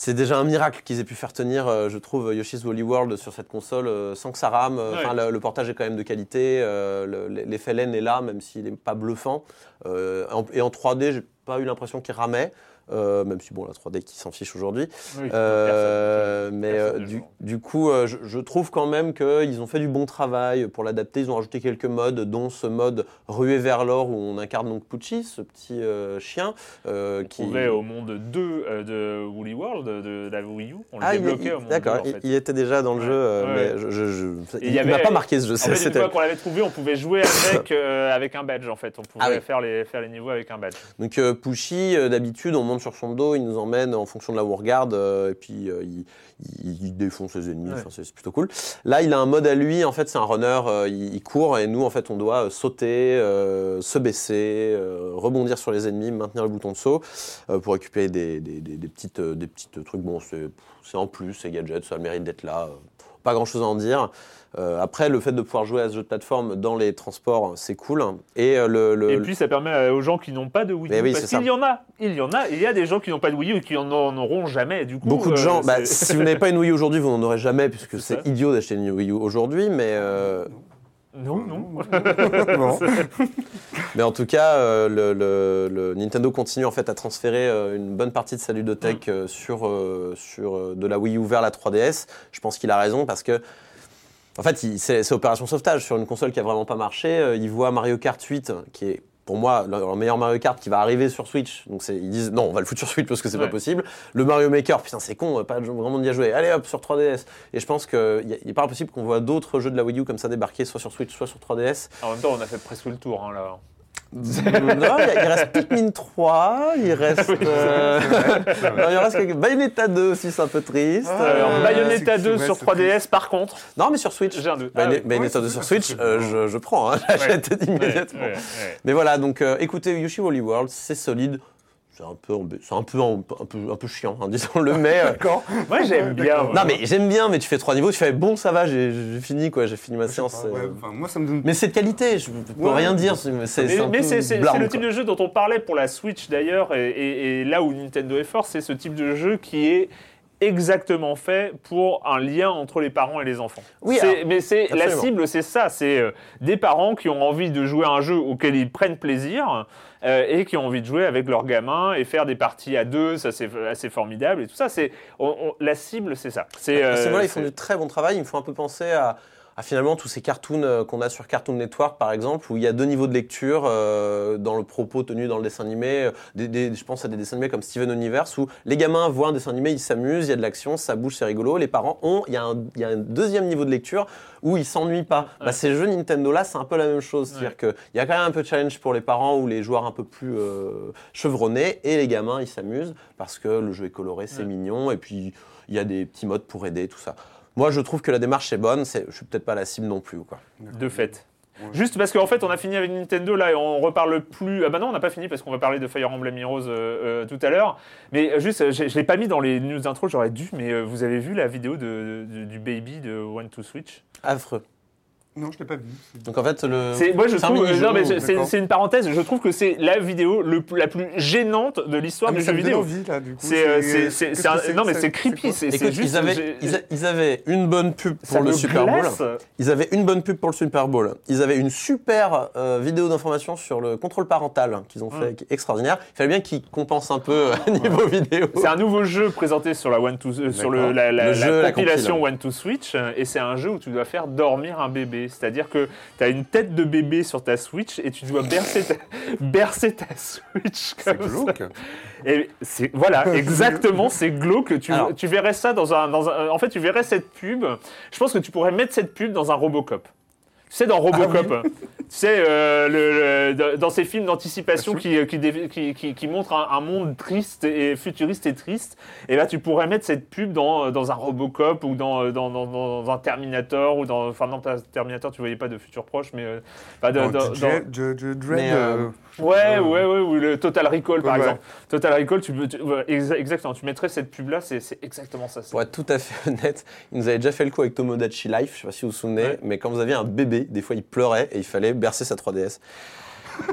C'est déjà un miracle qu'ils aient pu faire tenir, euh, je trouve, Yoshi's Woolly World sur cette console euh, sans que ça rame. Euh, Ouais. Enfin, le, le portage est quand même de qualité. le- L'effet laine est là, même s'il n'est pas bluffant. Et en 3D, j'ai pas eu l'impression qu'il ramait. Euh, même si bon la 3D qui s'en fiche aujourd'hui Oui, Euh, mais personne euh, ne du, coup, je, je trouve quand même qu'ils ont fait du bon travail pour l'adapter. Ils ont rajouté quelques modes, dont ce mode rué vers l'or où on incarne donc Pucci, ce petit chien On qui. trouvait au monde 2 euh, de Woolly World, de, de la Wii U. On Ah, il, débloquait il- au monde 2, d'accord, en il, fait. il était déjà dans le jeu, ouais, mais je, je- il y m'a pas marqué ce jeu. En fait, une fois qu'on l'avait trouvé, on pouvait jouer avec, avec un badge, en fait. On pouvait Ah oui. faire, les, faire les niveaux avec un badge. Donc euh, d'habitude, on monte sur son dos, il nous emmène en fonction de là où on regarde, euh, et puis euh, il, il- il défonce ses ennemis, Ouais. enfin, c'est plutôt cool. Là, il a un mode à lui, en fait, c'est un runner, euh, il, il court, et nous, en fait, on doit sauter, se baisser, rebondir sur les ennemis, maintenir le bouton de saut, pour récupérer des, des- des- des petites, des petites trucs. Bon, c'est en plus, c'est gadget, ça a le mérite d'être là. Pas grand chose à en dire. Euh, après, le fait de pouvoir jouer à ce jeu de plateforme dans les transports, c'est cool. Et euh, le, le- Et puis, ça permet euh, aux gens qui n'ont pas de Wii U. Mais oui, parce c'est ça. qu'il y en a. Il y en a. Il y a des gens qui n'ont pas de Wii U et qui en, en auront jamais. Du coup, Beaucoup de euh, gens, bah, si vous n'avez pas une Wii U aujourd'hui, vous n'en aurez jamais, puisque C'est idiot d'acheter une Wii U aujourd'hui, mais, euh, Non, non. Non. mais en tout cas, euh, le, le- le Nintendo continue en fait à transférer euh, une bonne partie de sa ludothèque Mm. euh, sur, euh, sur euh, de la Wii U vers la 3DS. Je pense qu'il a raison parce que, en fait, c'est opération sauvetage sur une console qui a vraiment pas marché. Euh, il voit Mario Kart 8, qui est pour moi le, le meilleur Mario Kart qui va arriver sur Switch. Donc ils disent non, on va le foutre sur Switch parce que c'est Ouais. pas possible. Le Mario Maker, putain c'est con, pas de- vraiment d'y jouer. Allez hop sur 3DS. Et je pense qu'il n'est pas impossible qu'on voit d'autres jeux de la Wii U comme ça débarquer soit sur Switch, soit sur 3DS. En même temps, on a fait presque le tour. Hein, là. Non, il, reste Pikmin 3, il reste. euh, non, il reste quelques- Bayonetta 2 aussi, c'est un peu triste. Ah, Alors, Euh, Bayonetta c'est- 2 c'est- sur c'est 3DS, par contre, Non, mais sur Switch. j'ai un doute. Bayonne- Ah oui. Bayonetta Ouais, 2 c'est- sur Switch, euh, je, je prends, hein, j'achète immédiatement. Ouais, ouais, ouais. Mais voilà, donc euh, écoutez, Yoshi Woolly World, c'est solide. C'est un peu, c'est un peu, un peu, un peu, un peu chiant, hein, disons-le, mais. D'accord. Moi, j'aime bien. non, mais j'aime bien, mais tu fais trois niveaux, tu fais bon, ça va, j'ai fini, quoi, j'ai fini ma séance. pas, euh. ouais, moi, ça me donne. Mais c'est de qualité, je peux Ouais. rien dire, c'est c'est- Mais, c'est le type de jeu dont on parlait pour la Switch d'ailleurs, et, et- et là où Nintendo est fort, c'est ce type de jeu qui est exactement fait pour un lien entre les parents et les enfants. Oui, alors, mais c'est la cible, c'est ça, c'est euh, des parents qui ont envie de jouer à un jeu auquel ils prennent plaisir euh, et qui ont envie de jouer avec leurs gamins et faire des parties à deux, ça c'est assez formidable et tout ça. C'est la cible, c'est ça. C'est euh, niveau-là, ils font du très bon travail. Ils me font un peu penser à, à finalement tous ces cartoons euh, qu'on a sur Cartoon Network, par exemple, où il y a deux niveaux de lecture euh, dans le propos tenu dans le dessin animé. euh, Des, des- je pense à des dessins animés comme Steven Universe, où les gamins voient un dessin animé, ils s'amusent, il y a de l'action, ça bouge, c'est rigolo. Les parents ont, il y, a un, il y a un deuxième niveau de lecture où ils s'ennuient pas. Bah, ces jeux Nintendo-là, c'est un peu la même chose. C'est-à-dire qu'il y a quand même un peu de challenge pour les parents ou les joueurs un peu plus euh, chevronnés, et les gamins, ils s'amusent parce que le jeu est coloré, c'est Ouais. mignon, et puis il y a des petits modes pour aider, tout ça. Moi, je trouve que la démarche est bonne. C'est, je suis peut-être pas la cible non plus, quoi. de fait. Juste parce qu'en fait, on a fini avec Nintendo là et on reparle plus. Ah bah non, on n'a pas fini parce qu'on va parler de Fire Emblem Heroes euh, euh, tout à l'heure. Mais euh, juste, je, je l'ai pas mis dans les news intro, j'aurais dû. Mais euh, vous avez vu la vidéo de, de- du baby de One to Switch? Affreux. Non, je l'ai pas vu. Donc en fait, le. C'est, moi, je c'est un trouve, non, mais c'est, une parenthèse. Je trouve que c'est la vidéo le, plus- la plus gênante de l'histoire Ah, du jeu vidéo. envie, là, du coup. C'est, euh, c'est, c'est, qu'est-ce c'est un- que non, mais c'est creepy. C'est, Écoute, juste. ils, avaient, j'ai- ils, a- ils avaient une bonne pub ça pour le Super Bowl. Ils avaient une bonne pub pour le Super Bowl. Ils avaient une super euh, vidéo d'information sur le contrôle parental qu'ils ont fait, qui est extraordinaire. Il fallait bien qu'ils compensent un peu à niveau vidéo. C'est un nouveau jeu présenté sur la One to euh, sur le, la, compilation. One to Switch euh, et c'est un jeu où tu dois faire dormir un bébé. C'est-à-dire que tu as une tête de bébé sur ta Switch et tu dois bercer ta, bercer ta Switch C'est comme ça. glauque. Et c'est voilà, exactement, c'est glauque. Tu, Alors- tu verrais ça dans un, dans un- en fait, tu verrais cette pub. Je pense que tu pourrais mettre cette pub dans un Robocop. Tu sais, dans Robocop, tu sais, euh, le- le- dans ces films d'anticipation qui, qui, qui, qui- qui montrent un, un monde triste et futuriste et triste, et là, tu pourrais mettre cette pub dans, dans un Robocop ou dans, dans, dans, dans un Terminator ou dans, enfin non, pas Terminator, tu voyais pas de futur proche, mais euh, de- Dans dans- DJ dans- Je- je- Dread, Mais, euh, euh, Ouais, ouais, ouais, ou le Total Recall par Ouais. exemple. Total Recall, tu tu- ouais, exactement, tu mettrais cette pub là, c'est exactement ça. Pour être tout à fait honnête, ils nous avaient déjà fait le coup avec Tomodachi Life, je sais pas si vous vous souvenez, Ouais. mais quand vous aviez un bébé, des fois il pleurait et il fallait bercer sa 3DS.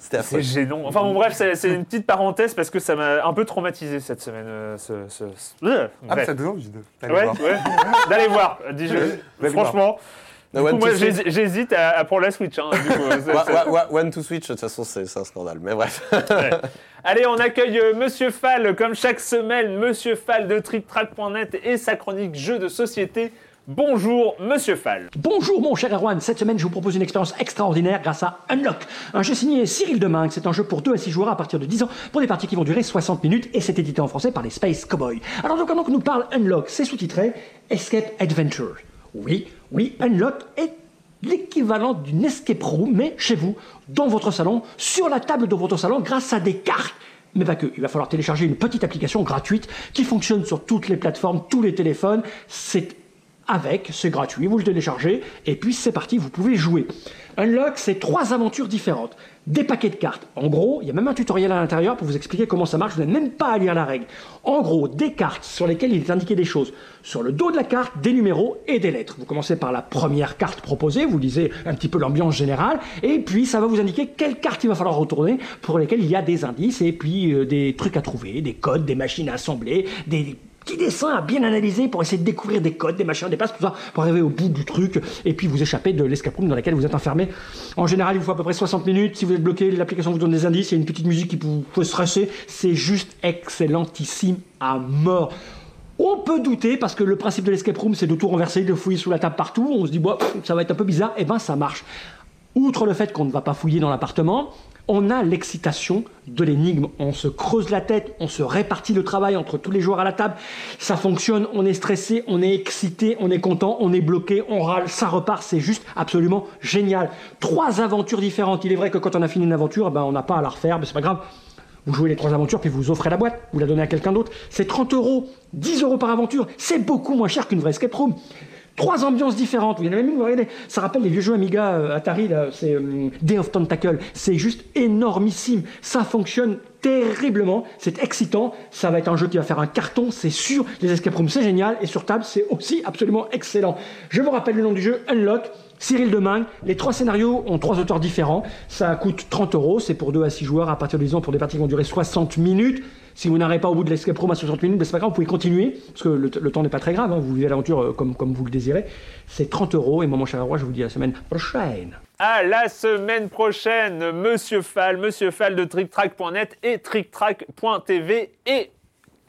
C'était affreux. C'est gênant. Enfin bon, bref, c'est une petite parenthèse parce que ça m'a un peu traumatisé cette semaine. euh, ce, ce- ce- Ah, mais ça donne envie d'aller Ouais, voir. ouais. D'aller voir, dis-je. Franchement, No du coup, moi j'hésite à, à prendre la Switch. hein, du coup, One to Switch, de toute façon, c'est c'est un scandale. Mais bref. Allez, on accueille euh, Monsieur Fall, comme chaque semaine, Monsieur Fall de TrickTrack.net et sa chronique jeux de société. Bonjour, Monsieur Fall. Bonjour mon cher Erwan, cette semaine je vous propose une expérience extraordinaire grâce à Unlock, un jeu signé Cyril Demingue, c'est un jeu pour 2 à 6 joueurs à partir de 10 ans pour des parties qui vont durer 60 minutes et c'est édité en français par les Space Cowboys. Alors donc que nous parle Unlock, c'est sous-titré Escape Adventure. Oui, oui, Unlock est l'équivalent d'une escape room, mais chez vous, dans votre salon, sur la table de votre salon, grâce à des cartes. Mais pas que, il va falloir télécharger une petite application gratuite qui fonctionne sur toutes les plateformes, tous les téléphones. C'est avec, c'est gratuit, vous le téléchargez, et puis c'est parti, vous pouvez jouer. Unlock, c'est trois aventures différentes. Des paquets de cartes. En gros, il y a même un tutoriel à l'intérieur pour vous expliquer comment ça marche, vous n'avez même pas à lire la règle. En gros, des cartes sur lesquelles il est indiqué des choses. Sur le dos de la carte, des numéros et des lettres. Vous commencez par la première carte proposée, vous lisez un petit peu l'ambiance générale, et puis ça va vous indiquer quelles cartes il va falloir retourner, pour lesquelles il y a des indices, et puis euh, des trucs à trouver, des codes, des machines à assembler, des dessins à bien analyser pour essayer de découvrir des codes, des machins, des passes, tout ça, pour arriver au bout du truc et puis vous échapper de l'escape room dans laquelle vous êtes enfermé. En général, il faut à peu près 60 minutes. Si vous êtes bloqué, l'application vous donne des indices, il y a une petite musique qui vous fait stresser. C'est juste excellentissime à mort. On peut douter parce que le principe de l'escape room, c'est de tout renverser, de fouiller sous la table partout. On se dit, pff, ça va être un peu bizarre. Et ben, ça marche. Outre le fait qu'on ne va pas fouiller dans l'appartement, on a l'excitation de l'énigme. On se creuse la tête, on se répartit le travail entre tous les joueurs à la table. Ça fonctionne, on est stressé, on est excité, on est content, on est bloqué, on râle, ça repart. C'est juste absolument génial. Trois aventures différentes. Il est vrai que quand on a fini une aventure, ben, on n'a pas à la refaire, mais c'est pas grave. Vous jouez les trois aventures, puis vous offrez la boîte, vous la donnez à quelqu'un d'autre. C'est 30 euros, 10 euros par aventure. C'est beaucoup moins cher qu'une vraie escape room. Trois ambiances différentes. Il y en a même vous regardez, ça rappelle les vieux jeux Amiga euh, Atari, là, c'est euh, Day of Tentacle. C'est juste énormissime. Ça fonctionne terriblement. C'est excitant. Ça va être un jeu qui va faire un carton, c'est sûr. Les escape rooms, c'est génial. Et sur table, c'est aussi absolument excellent. Je vous rappelle le nom du jeu, Unlock. Cyril Demingue, les trois scénarios ont trois auteurs différents. Ça coûte 30 euros, c'est pour 2 à 6 joueurs à partir de 10 ans pour des parties qui vont durer 60 minutes. Si vous n'arrivez pas au bout de l'escape room à 60 minutes, ben c'est pas grave, vous pouvez continuer, parce que le, temps n'est pas très grave, hein, vous vivez l'aventure euh, comme, vous le désirez. C'est 30 euros, et moi mon cher roi, je vous dis à la semaine prochaine. À la semaine prochaine, Monsieur Fall, Monsieur Fall de TrickTrack.net et TrickTrack.tv et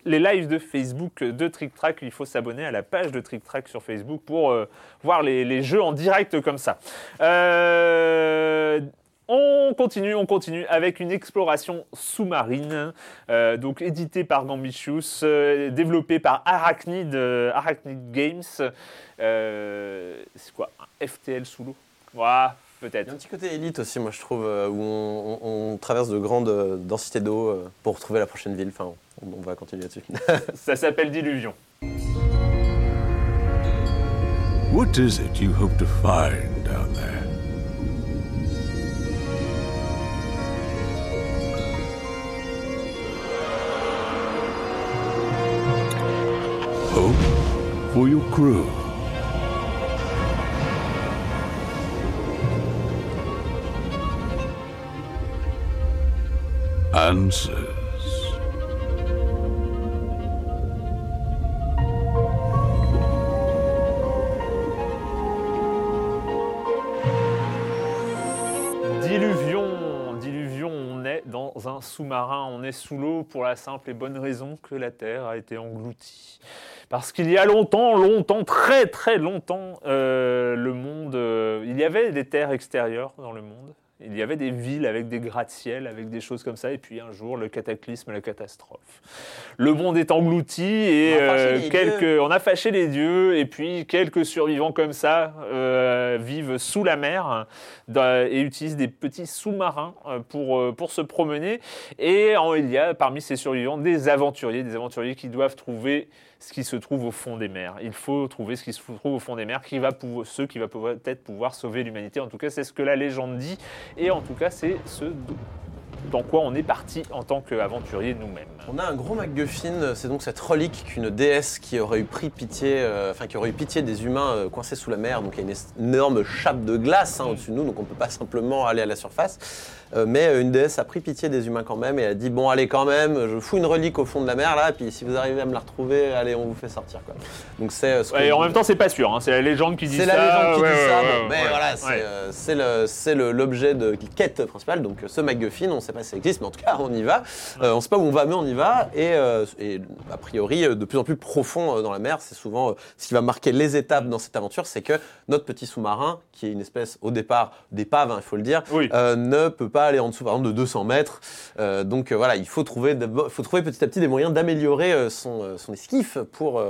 les lives de Facebook de TrickTrack. Il faut s'abonner à la page de TrickTrack sur Facebook pour euh, voir les, les jeux en direct comme ça. Euh, on continue, on continue avec une exploration sous-marine, euh, donc éditée par Gambitious, euh, développée par Arachnid, euh, Arachnid Games. Euh, c'est quoi Un FTL sous l'eau? Il y peut-être. a un petit côté élite aussi, moi je trouve, euh, où on, on- on traverse de grandes densités d'eau euh, pour retrouver la prochaine ville. Enfin, on, on va continuer là-dessus. Ça s'appelle Diluvion. What is it you hope to find down there? For your crew. Answers. Diluvion, diluvion, on est dans un sous-marin, on est sous l'eau pour la simple et bonne raison que la Terre a été engloutie. Parce qu'il y a longtemps, longtemps, très très longtemps, euh, le monde, euh, il y avait des terres extérieures dans le monde. Il y avait des villes avec des gratte-ciel, avec des choses comme ça, et puis un jour, le cataclysme, la catastrophe. Le monde est englouti et On a fâché euh, les quelques, dieux. on a fâché les dieux, et puis quelques survivants comme ça euh, vivent sous la mer et utilisent des petits sous-marins pour, pour se promener. Et en- il y a parmi ces survivants des aventuriers, des aventuriers qui doivent trouver ce qui se trouve au fond des mers. Il faut trouver ce qui se trouve au fond des mers, qui va pouvoir, ceux qui va peut-être pouvoir sauver l'humanité. En tout cas, c'est ce que la légende dit. Et en tout cas, c'est ce dans quoi on est parti en tant qu'aventurier nous-mêmes. On a un gros MacGuffin, c'est donc cette relique qu'une déesse qui aurait eu pris pitié, euh, enfin qui aurait eu pitié des humains euh, coincés sous la mer. Donc il y a une énorme chape de glace hein, au-dessus de nous, donc on ne peut pas simplement aller à la surface. Euh, mais euh, une déesse a pris pitié des humains quand même et a dit bon allez quand même, je fous une relique au fond de la mer là, et puis si vous arrivez à me la retrouver, allez on vous fait sortir quoi. Donc c'est euh, ce Ouais, et en même temps, c'est pas sûr. hein, C'est la légende qui dit ça. c'est la légende qui Ouais, dit ouais, ça, bon, mais voilà, c'est l'objet de quête principale. Donc ce MacGuffin, on ne sait pas si ça existe, mais en tout cas on y va. Euh, on ne sait pas où on va, mais on y va. Et, euh, et a priori, de plus en plus profond dans la mer, c'est souvent euh, ce qui va marquer les étapes dans cette aventure, c'est que notre petit sous-marin, qui est une espèce au départ d'épave, hein, il faut le dire, Oui. ne peut pas aller en dessous, par exemple, de 200 mètres. Euh, donc euh, voilà, il faut trouver, faut trouver petit à petit des moyens d'améliorer euh, son, son esquif pour,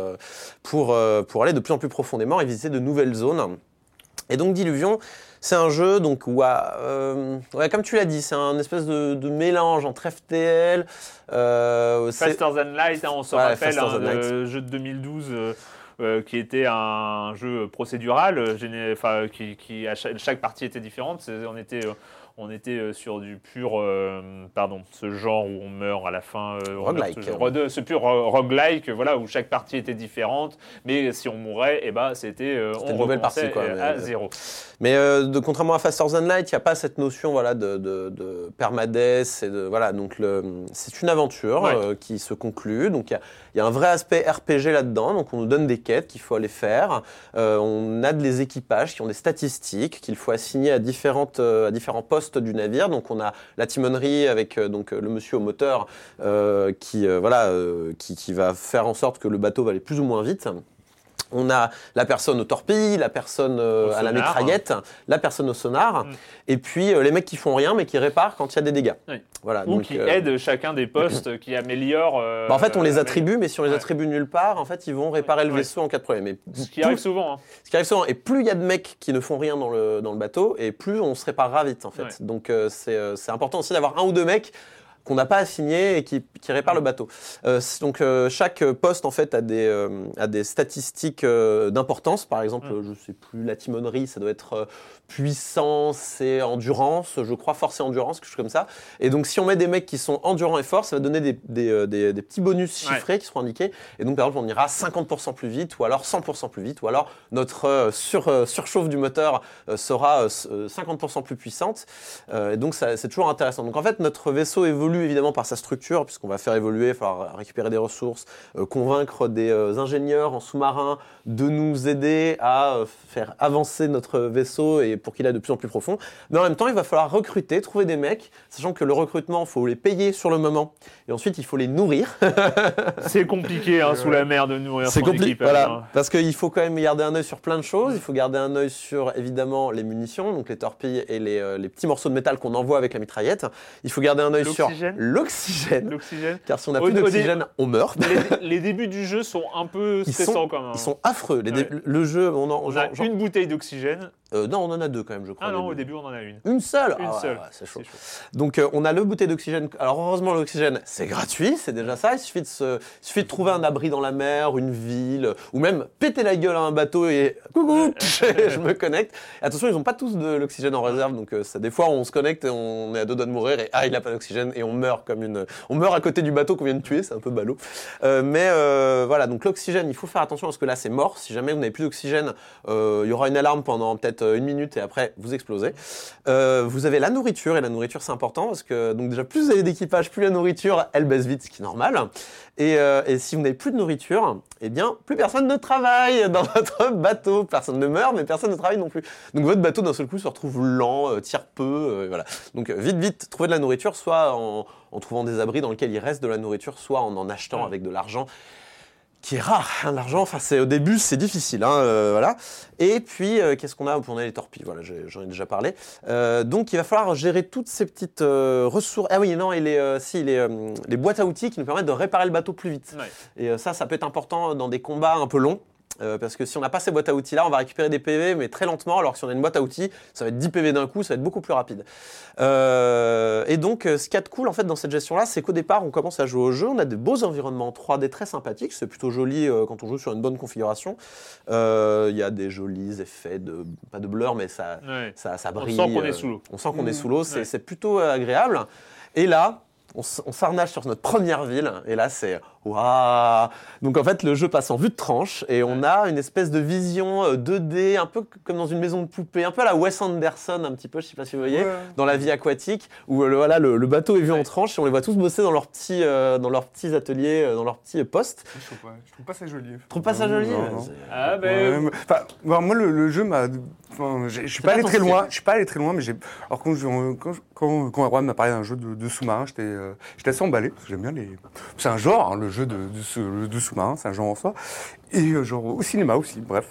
pour, pour aller de plus en plus profondément et visiter de nouvelles zones. Et donc Diluvion, c'est un jeu donc où, euh, ouais, comme tu l'as dit, c'est un espèce de, de mélange entre FTL. Euh, Faster Than Light, hein, on se Ouais, rappelle, Faster hein, jeu de 2012 euh, euh, qui était un jeu procédural, géné- enfin, qui, qui à chaque, chaque partie était différente. On était, on était euh, sur du pur, euh, pardon, ce genre où on meurt à la fin. euh, Roguelike. Ce pur euh, roguelike, voilà, où chaque partie était différente, mais si on mourait, eh ben, c'était, on une nouvelle partie, quoi, mais- à zéro. Mais de, contrairement à Faster Than Light, il n'y a pas cette notion voilà, de, de, de permadeath. Et de, voilà, donc c'est une aventure Ouais. qui se conclut. Donc il y a, il y a un vrai aspect RPG là-dedans. Donc on nous donne des quêtes qu'il faut aller faire. Euh, on a des équipages qui ont des statistiques qu'il faut assigner à, différentes, euh, à différents postes du navire. Donc on a la timonerie avec euh, donc, euh, le monsieur au moteur euh, qui, voilà, qui va faire en sorte que le bateau va aller plus ou moins vite. On a la personne aux torpilles, la personne euh, à la sonar. mitraillette, la personne au sonar, Mm. et puis euh, les mecs qui font rien mais qui réparent quand il y a des dégâts. Oui. Voilà. Ou donc, qui euh, aident chacun des postes, qui améliorent. bah, en fait, on les attribue, mais si on les Ouais. attribue nulle part, en fait, ils vont réparer le Ouais. vaisseau en cas de problème. Et Ce qui tout- arrive souvent. hein. ce qui arrive souvent. Et plus il y a de mecs qui ne font rien dans le, dans le bateau, et plus on se réparera vite, en fait. Donc, c'est c'est important aussi d'avoir un ou deux mecs qu'on n'a pas assignés et qui, qui réparent le bateau. Euh, donc, euh, chaque poste, en fait, a des, euh, a des statistiques d'importance. Par exemple, Mm. je sais plus, la timonerie, ça doit être puissance et endurance, je crois, force et endurance, quelque chose comme ça. Et donc, si on met des mecs qui sont endurants et forts, ça va donner des, des, des- des petits bonus Ouais. chiffrés qui seront indiqués. Et donc, par exemple, on ira 50% plus vite, ou alors 100% plus vite, ou alors notre sur, surchauffe du moteur sera euh, s- euh, 50% plus puissante. Et donc, c'est toujours intéressant. Donc, en fait, notre vaisseau évolue évidemment par sa structure, puisqu'on va faire évoluer, il va falloir récupérer des ressources, euh, convaincre des euh, ingénieurs en sous-marin de nous aider à euh, faire avancer notre vaisseau et pour qu'il aille de plus en plus profond. Mais en même temps, il va falloir recruter, trouver des mecs, sachant que le recrutement, il faut les payer sur le moment. Et ensuite, il faut les nourrir. C'est compliqué hein, sous la mer de nourrir C'est son compliqué, voilà. hein. Parce qu'il faut quand même garder un œil sur plein de choses. Il faut garder un œil sur évidemment les munitions, donc les torpilles et les, euh, les petits morceaux de métal qu'on envoie avec la mitraillette. Il faut garder un œil sur L'oxygène l'oxygène. L'oxygène Car si on n'a plus d'oxygène, on meurt. les, les débuts du jeu sont un peu stressants sont, quand même. ils sont affreux. Les Ouais. Le jeu, on en, On a genre- une bouteille d'oxygène. euh, non, on en a deux quand même, je crois. Ah non, au début. on en a une. Une seule? Une Ah ouais, seule. ouais, c'est chaud. C'est chaud. Donc euh, on a le bouteille d'oxygène. Alors heureusement l'oxygène c'est gratuit, c'est déjà ça. Il suffit de se, il suffit de trouver un abri dans la mer, une ville, ou même péter la gueule à un bateau et coucou, je me connecte. Et attention ils n'ont pas tous de l'oxygène en réserve, donc euh, ça, des fois on se connecte et on est à deux doigts de mourir et ah il n'a pas d'oxygène et on meurt comme une, on meurt à côté du bateau qu'on vient de tuer, c'est un peu ballot. Euh, mais euh, voilà donc l'oxygène il faut faire attention parce que là c'est mort. Si jamais vous n'avez plus d'oxygène, euh, il y aura une alarme pendant peut-être une minute et après vous explosez. Vous avez la nourriture et la nourriture c'est important parce que donc déjà plus vous avez d'équipage, plus la nourriture elle baisse vite, ce qui est normal. Et, euh, et si vous n'avez plus de nourriture, eh bien plus personne ne travaille dans votre bateau, personne ne meurt, mais personne ne travaille non plus. Donc votre bateau d'un seul coup se retrouve lent, euh, tire peu, euh, voilà. Donc vite vite trouver de la nourriture, soit en, en trouvant des abris dans lesquels il reste de la nourriture, soit en en achetant avec de l'argent qui est rare. hein, L'argent, enfin, c'est au début, c'est difficile, hein, euh, voilà. Et puis, euh, qu'est-ce qu'on a On a les torpilles, voilà, j'en ai déjà parlé. Euh, donc, il va falloir gérer toutes ces petites ressources. Ah oui, non, et les, si, les, les boîtes à outils qui nous permettent de réparer le bateau plus vite. Ouais. Et ça, ça peut être important dans des combats un peu longs. euh, parce que si on n'a pas ces boîtes à outils là, on va récupérer des PV, mais très lentement. Alors que si on a une boîte à outils, ça va être 10 PV d'un coup, ça va être beaucoup plus rapide. Euh, et donc, euh, ce qu'il y a de cool en fait dans cette gestion-là, c'est qu'au départ, on commence à jouer au jeu, on a des beaux environnements 3D très sympathiques, c'est plutôt joli euh, quand on joue sur une bonne configuration. Euh, Il y a des jolis effets de pas de blur, mais ça, Ouais. ça, ça On brille. sent qu'on est euh, sous l'eau. On sent qu'on est Mmh. sous l'eau, c'est Ouais. plutôt euh, agréable. Et là, on, on s'arnache sur notre première ville, et là c'est waouh. Donc en fait, le jeu passe en vue de tranche, et on a une espèce de vision euh, 2D, un peu comme dans une maison de poupée, un peu à la Wes Anderson, un petit peu, je sais pas si vous voyez, dans la vie aquatique, où euh, le, voilà, le, le bateau est vu en tranche, et on les voit tous bosser dans leurs petits, euh, dans leurs petits ateliers, euh, dans leurs petits postes. Je trouve pas, je trouve pas ça joli. Je trouve pas ça joli? Non, non. Ah Ouais, ben. enfin, moi, le, le jeu m'a. Enfin, je suis C'est pas pas allé très loin. Je suis pas allé très loin, mais j'ai. Alors quand je- quand quand, quand Erwan m'a parlé d'un jeu de, de sous-marin, j'étais euh, j'étais assez emballé parce que j'aime bien les. C'est un genre, hein, le jeu de, de, sous- de sous-marin, c'est un genre en soi. Et euh, genre au cinéma aussi, bref.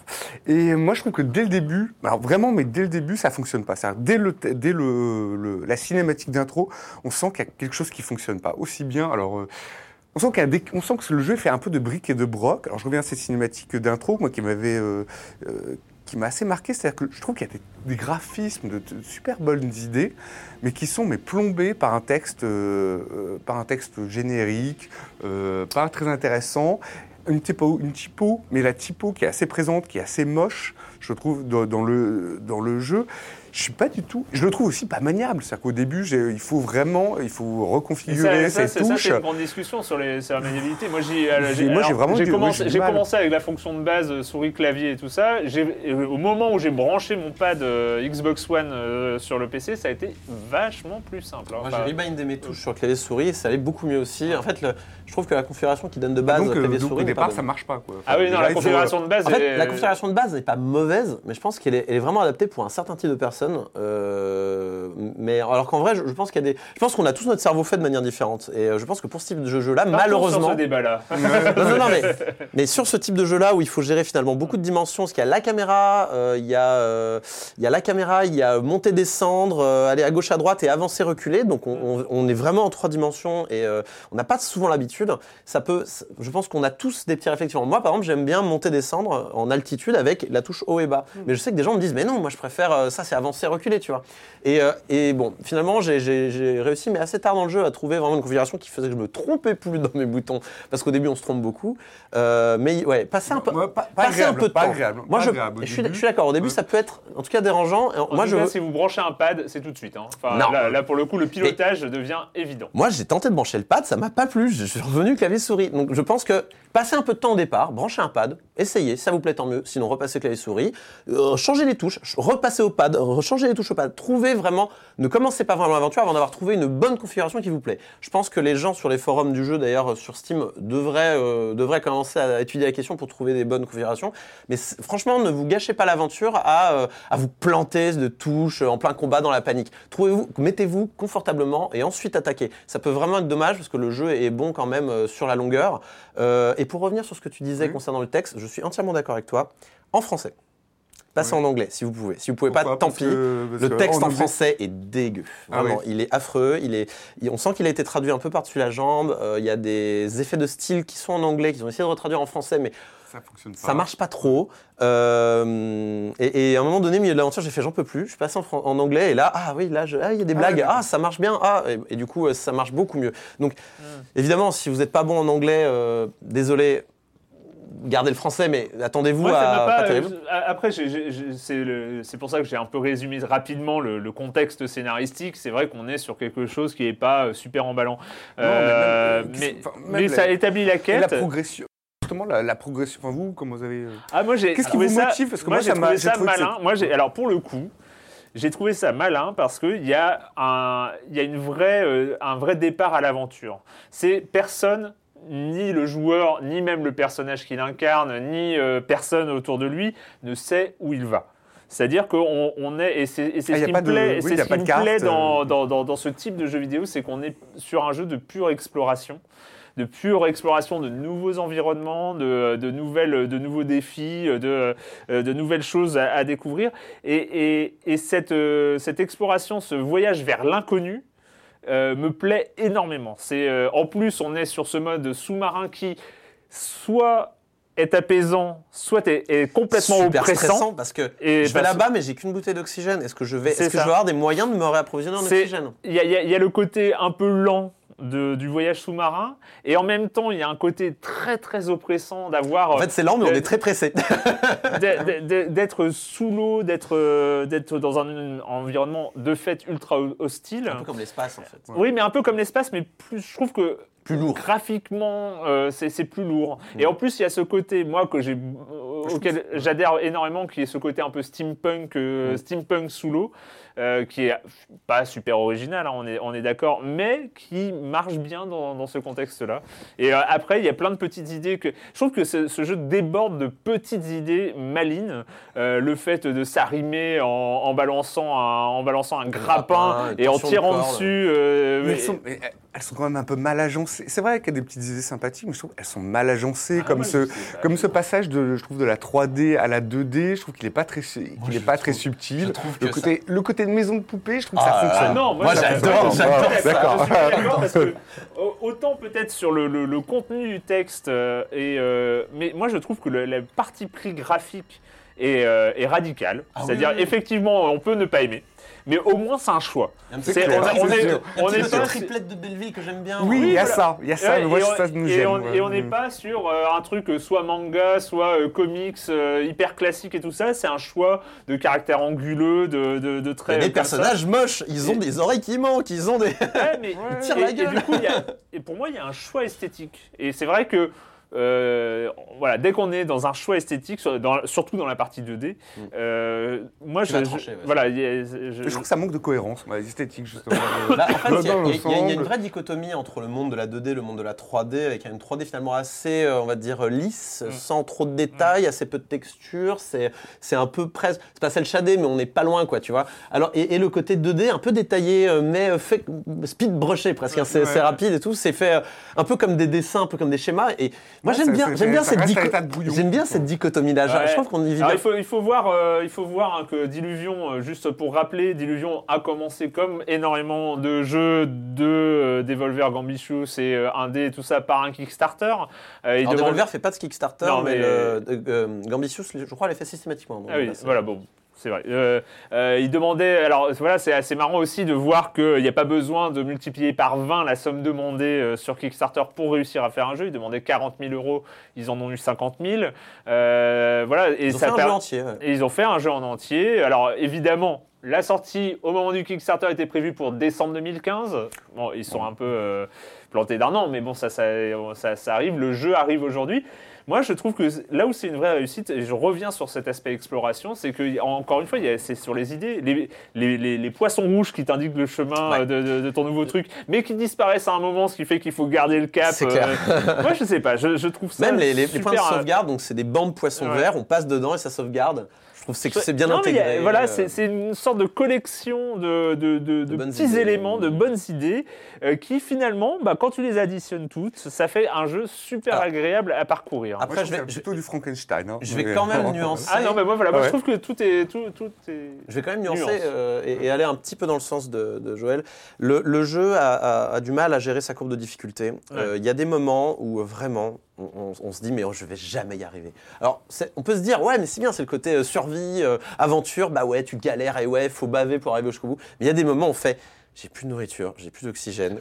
Et moi, je trouve que dès le début, alors vraiment, mais dès le début, ça fonctionne pas. C'est-à-dire, dès le dès le, le- la cinématique d'intro, on sent qu'il y a quelque chose qui fonctionne pas aussi bien. Alors. euh, on sent, des- on sent que le jeu fait un peu de briques et de broc. Alors je reviens à ces cinématiques d'intro, moi qui m'avait, euh, euh, qui m'a assez marqué, c'est-à-dire que je trouve qu'il y a des, graphismes, de, super bonnes idées, mais qui sont mais plombés par un texte, euh, euh, par un texte générique, euh, pas très intéressant. Une typo, une typo, mais la typo qui est assez présente, qui est assez moche, je trouve, dans le, dans le jeu. Je suis pas du tout. Je le trouve aussi pas maniable. C'est-à-dire qu'au début, j'ai- il faut vraiment, il faut reconfigurer ça, ça, ses c'est- ça, touches. c'est une grande discussion sur, les, sur la maniabilité. Moi, j'ai, euh, J'ai- moi, j'ai alors, vraiment j'ai du- commencé, oui, commencé avec la fonction de base euh, souris, clavier et tout ça. J'ai- euh, au moment où j'ai branché mon pad euh, Xbox One euh, sur le PC, ça a été vachement plus simple. hein. Moi, Enfin, j'ai rebindé mes touches sur clavier souris et ça allait beaucoup mieux aussi. En fait, le- je trouve que la configuration qui donne de base donc, clavier donc, souris au départ, ça marche pas. Quoi. ah oui, non, la configuration de base. En fait, la configuration de base n'est pas mauvaise, mais je pense qu'elle est, elle est vraiment adaptée pour un certain type de personnes. Euh, mais alors qu'en vrai, je, je pense qu'il y a des, je pense qu'on a tous notre cerveau fait de manière différente. Et euh, je pense que pour ce type de jeu-là, malheureusement, Sur ce débat-là. non, non, non, mais, mais sur ce type de jeu-là où il faut gérer finalement beaucoup de dimensions, parce qu'il y a la caméra, euh, il, y a, il y a la caméra, il y a monter, descendre, aller à gauche, à droite et avancer, reculer. Donc on, on- on est vraiment en trois dimensions et on n'a pas souvent l'habitude. Ça peut, je pense qu'on a tous des petits réflexions. Moi, par exemple, j'aime bien monter, descendre en altitude avec la touche haut et bas. Mais je sais que des gens me disent, mais non, moi je préfère ça, c'est avancer, reculer, tu vois. Et, euh, et bon, finalement, j'ai- réussi, mais assez tard dans le jeu, à trouver vraiment une configuration qui faisait que je me trompais plus dans mes boutons, parce qu'au début, on se trompe beaucoup. Euh, mais ouais, passer un peu, Moi, pas- pas passer un peu de pas temps. agréable, Moi, pas je, agréable au je suis, début. je suis d'accord. Au début, Ouais. ça peut être, en tout cas, dérangeant. En moi, tout je cas, veux- si vous branchez un pad, c'est tout de suite. hein. Enfin, Non. là, là, pour le coup, le pilotage devient évident. Moi, j'ai tenté de brancher le pad, ça m'a pas plu. Je suis revenu clavier souris. Donc, je pense que passer un peu de temps au départ, brancher un pad, essayez, ça vous plaît tant mieux. Sinon, repassez clavier souris, euh, changez les touches, ch- repassez au pad, changez les touches au pad. Trouvez vraiment, ne commencez pas vraiment l'aventure avant d'avoir trouvé une bonne configuration qui vous plaît. Je pense que les gens sur les forums du jeu, d'ailleurs sur Steam, devraient, euh, devraient commencer à étudier la question pour trouver des bonnes configurations. Mais franchement, ne vous gâchez pas l'aventure à, euh, à vous planter de touches euh, en plein combat dans la panique. Trouvez-vous, mettez-vous confortablement et ensuite attaquez. Ça peut vraiment être dommage parce que le jeu est bon quand même euh, sur la longueur. Et pour revenir sur ce que tu disais concernant le texte, je suis entièrement d'accord avec toi. En français. passez en anglais si vous pouvez. Si vous pouvez pas, tant pis. que- Le texte en, français est dégueu. Ah Vraiment, il est affreux. Il est, il- on sent qu'il a été traduit un peu par-dessus la jambe. Euh, il y a des effets de style qui sont en anglais, qu'ils ont essayé de retraduire en français, mais Ça fonctionne pas. ça marche pas trop. Euh, et, et à un moment donné, au milieu de l'aventure, j'ai fait j'en peux plus. Je suis passé en, anglais et là, ah oui, là, ah, il y a des Ah, blagues. Ah, ça marche bien. Ah, et, et du coup, ça marche beaucoup mieux. Donc, évidemment, si vous n'êtes pas bon en anglais, euh, désolé, gardez le français, mais attendez-vous ça à pas pas. terrible. euh, après, c'est pour ça que j'ai un peu résumé rapidement le, le contexte scénaristique. C'est vrai qu'on est sur quelque chose qui n'est pas euh, super emballant. Euh, euh, mais même ça établit la quête. la progression. Justement, la, la progression. Enfin, vous, comment vous avez. euh, Ah, moi, j'ai Qu'est-ce qui trouvé vous ça- motive? Parce que moi, moi, j'ai trouvé ça malin. Moi, j'ai alors pour le coup, j'ai trouvé ça malin parce qu'il y a un, il y a une vraie, euh, un vrai départ à l'aventure. C'est personne. Ni le joueur, ni même le personnage qu'il incarne, ni euh, personne autour de lui ne sait où il va. C'est-à-dire qu'on on est, et c'est Ah, ce qui de- plaît, oui, ce qui de me carte, plaît dans, euh. dans, dans- dans ce type de jeu vidéo, c'est qu'on est sur un jeu de pure exploration de pure exploration de nouveaux environnements, de, de nouvelles, de nouveaux défis, de, euh, de nouvelles choses à, à découvrir. Et, et- et cette, euh, cette exploration, ce voyage vers l'inconnu, euh, me plaît énormément. C'est euh, en plus, on est sur ce mode sous-marin qui soit est apaisant, soit est, est complètement super oppressant. stressant parce que Et je vais là-bas mais j'ai qu'une bouteille d'oxygène. Est-ce que je vais, est-ce que je vais avoir des moyens de me réapprovisionner en oxygène? Il y, y a le côté un peu lent de- du voyage sous-marin, et en même temps, il y a un côté très très oppressant d'avoir En fait, c'est lent mais on euh, est très pressé. d'être- sous l'eau, d'être euh, d'être dans un environnement de fait ultra hostile. un peu comme l'espace en fait. Oui, mais un peu comme l'espace, mais plus, je trouve que Plus lourd. graphiquement, euh, c'est c'est plus lourd. Et en plus, il y a ce côté, moi, que j'ai, euh, auquel j'adhère énormément, qui est ce côté un peu steampunk, euh, steampunk sous l'eau, euh, qui est pas super original, hein, on est, on est d'accord, mais qui marche bien dans, dans ce contexte-là. Et euh, après, il y a plein de petites idées que je trouve que ce, ce jeu déborde de petites idées malines. Euh, le fait de s'arrimer en, en balançant un, en balançant un grappin grappin, et en de tirant dessus. euh, Mais mais- elles, sont, mais elles- elles sont quand même un peu mal agencées. C'est vrai qu'il y a des petites idées sympathiques, mais je trouve qu'elles sont mal agencées. Ah, comme, moi, ce, comme ce passage de, je trouve, de la 3D à la 2D, je trouve qu'il n'est pas très, qu'il est pas trouve- très subtil. je trouve le, que côté, le côté de maison de poupée, je trouve Ah, que ça fonctionne. Ah non, moi, Moi, ça- j'adore, j'adore parce que au- autant peut-être sur le, le- le contenu du texte, euh, et, euh, mais moi je trouve que le- la partie pris graphique est, euh, radicale. Ah C'est-à-dire oui, oui. effectivement on peut ne pas aimer, mais au moins c'est un choix. Un C'est- petit on, a- on est, on un est triplette de Belleville que j'aime bien. Oui, il y a voilà. ça, il y a ça, moi, et, on, ça nous et on- et n'est pas sur euh, un truc euh, soit manga, soit euh, comics euh, hyper classique et tout ça. C'est un choix de caractère anguleux, de, de, de traits. des comme ça. personnages moches, ils ont des oreilles qui manquent, ils ont des. Ouais, mais tire et, la et gueule. du coup, il y a- et pour moi, il y a un choix esthétique. Et c'est vrai que euh, voilà, dès qu'on est dans un choix esthétique, sur- dans- surtout dans la partie 2D, euh, moi, je, voilà, je- trouve que ça manque de cohérence, ouais, esthétique, justement. Bah, en fait, il y, a- y y une vraie dichotomie entre le monde de la 2D et le monde de la 3D, avec une 3D finalement assez, euh, on va dire, lisse, Mm. sans trop de détails, assez peu de texture. C'est c'est un peu presque. C'est pas celle shadé, mais on n'est pas loin, quoi, tu vois. Alors, et, et le côté 2D, un peu détaillé, mais fait speed brushé presque. hein, c'est Ouais. rapide et tout. C'est fait un peu comme des dessins, un peu comme des schémas. Et moi, j'aime bien, j'aime bien cette reste à dicho- l'état de brouillon. J'aime bien cette dichotomie-là. Ouais. Je trouve qu'on y vit Alors, bien. il, faut, il faut voir, euh, il faut voir hein, que Diluvion, euh, juste pour rappeler, Diluvion a commencé comme énormément de jeux de euh, Devolver, Gambitious et euh, Indé et tout ça par un Kickstarter. Euh, il Alors, demande- Devolver fait pas de Kickstarter, Non, mais, mais- le, Gambitious, je crois, elle fait systématiquement. donc Ah oui, là, c'est- voilà, bon, c'est vrai. Euh, euh, il demandait, alors voilà, c'est assez marrant aussi de voir qu'il n'y a pas besoin de multiplier par 20 la somme demandée euh, sur Kickstarter pour réussir à faire un jeu. Ils demandaient 40 000 euros, ils en ont eu 50 000. Euh, voilà, et Ils ont ça fait un per- jeu entier. ouais. Et ils ont fait un jeu en entier. Alors évidemment, la sortie au moment du Kickstarter était prévue pour décembre 2015. Bon, ils sont un peu euh, plantés d'un an, mais bon, ça, ça, ça, ça arrive. Le jeu arrive aujourd'hui. Moi, je trouve que là où c'est une vraie réussite, et je reviens sur cet aspect exploration, c'est que, encore une fois, c'est sur les idées, les, les- les- les poissons rouges qui t'indiquent le chemin Ouais. de, de- de ton nouveau truc, mais qui disparaissent à un moment, ce qui fait qu'il faut garder le cap. C'est clair. euh. moi, je sais pas, je, je trouve ça Même les, super, points de euh, sauvegarde, donc c'est des bancs de poissons Ouais. verts, on passe dedans et ça sauvegarde. Trouve c'est que c'est bien Non, a- intégré. voilà, euh, c'est une sorte de collection de, de- de- de bonnes petits idées. éléments, de bonnes idées, euh, qui finalement, bah, quand tu les additionnes toutes, ça fait un jeu super Ah. agréable à parcourir. rire. Moi, Après, je je vais plutôt du Frankenstein. hein. je vais Mais- quand même nuancer. Ah non, mais moi, voilà, moi, Ouais. je trouve que tout est. Tout, tout est... Je vais quand même nuancer Nuance. euh, et, et aller un petit peu dans le sens de, de Joël. Le, le jeu a, a- a du mal à gérer sa courbe de difficulté. Euh, Il y a des moments où vraiment on, se dit mais oh, je vais jamais y arriver. Alors on peut se dire ouais mais c'est bien c'est le côté euh, survie, euh, aventure, bah ouais tu galères et ouais faut baver pour arriver jusqu'au bout. Mais il y a des moments où on fait j'ai plus de nourriture, j'ai plus d'oxygène,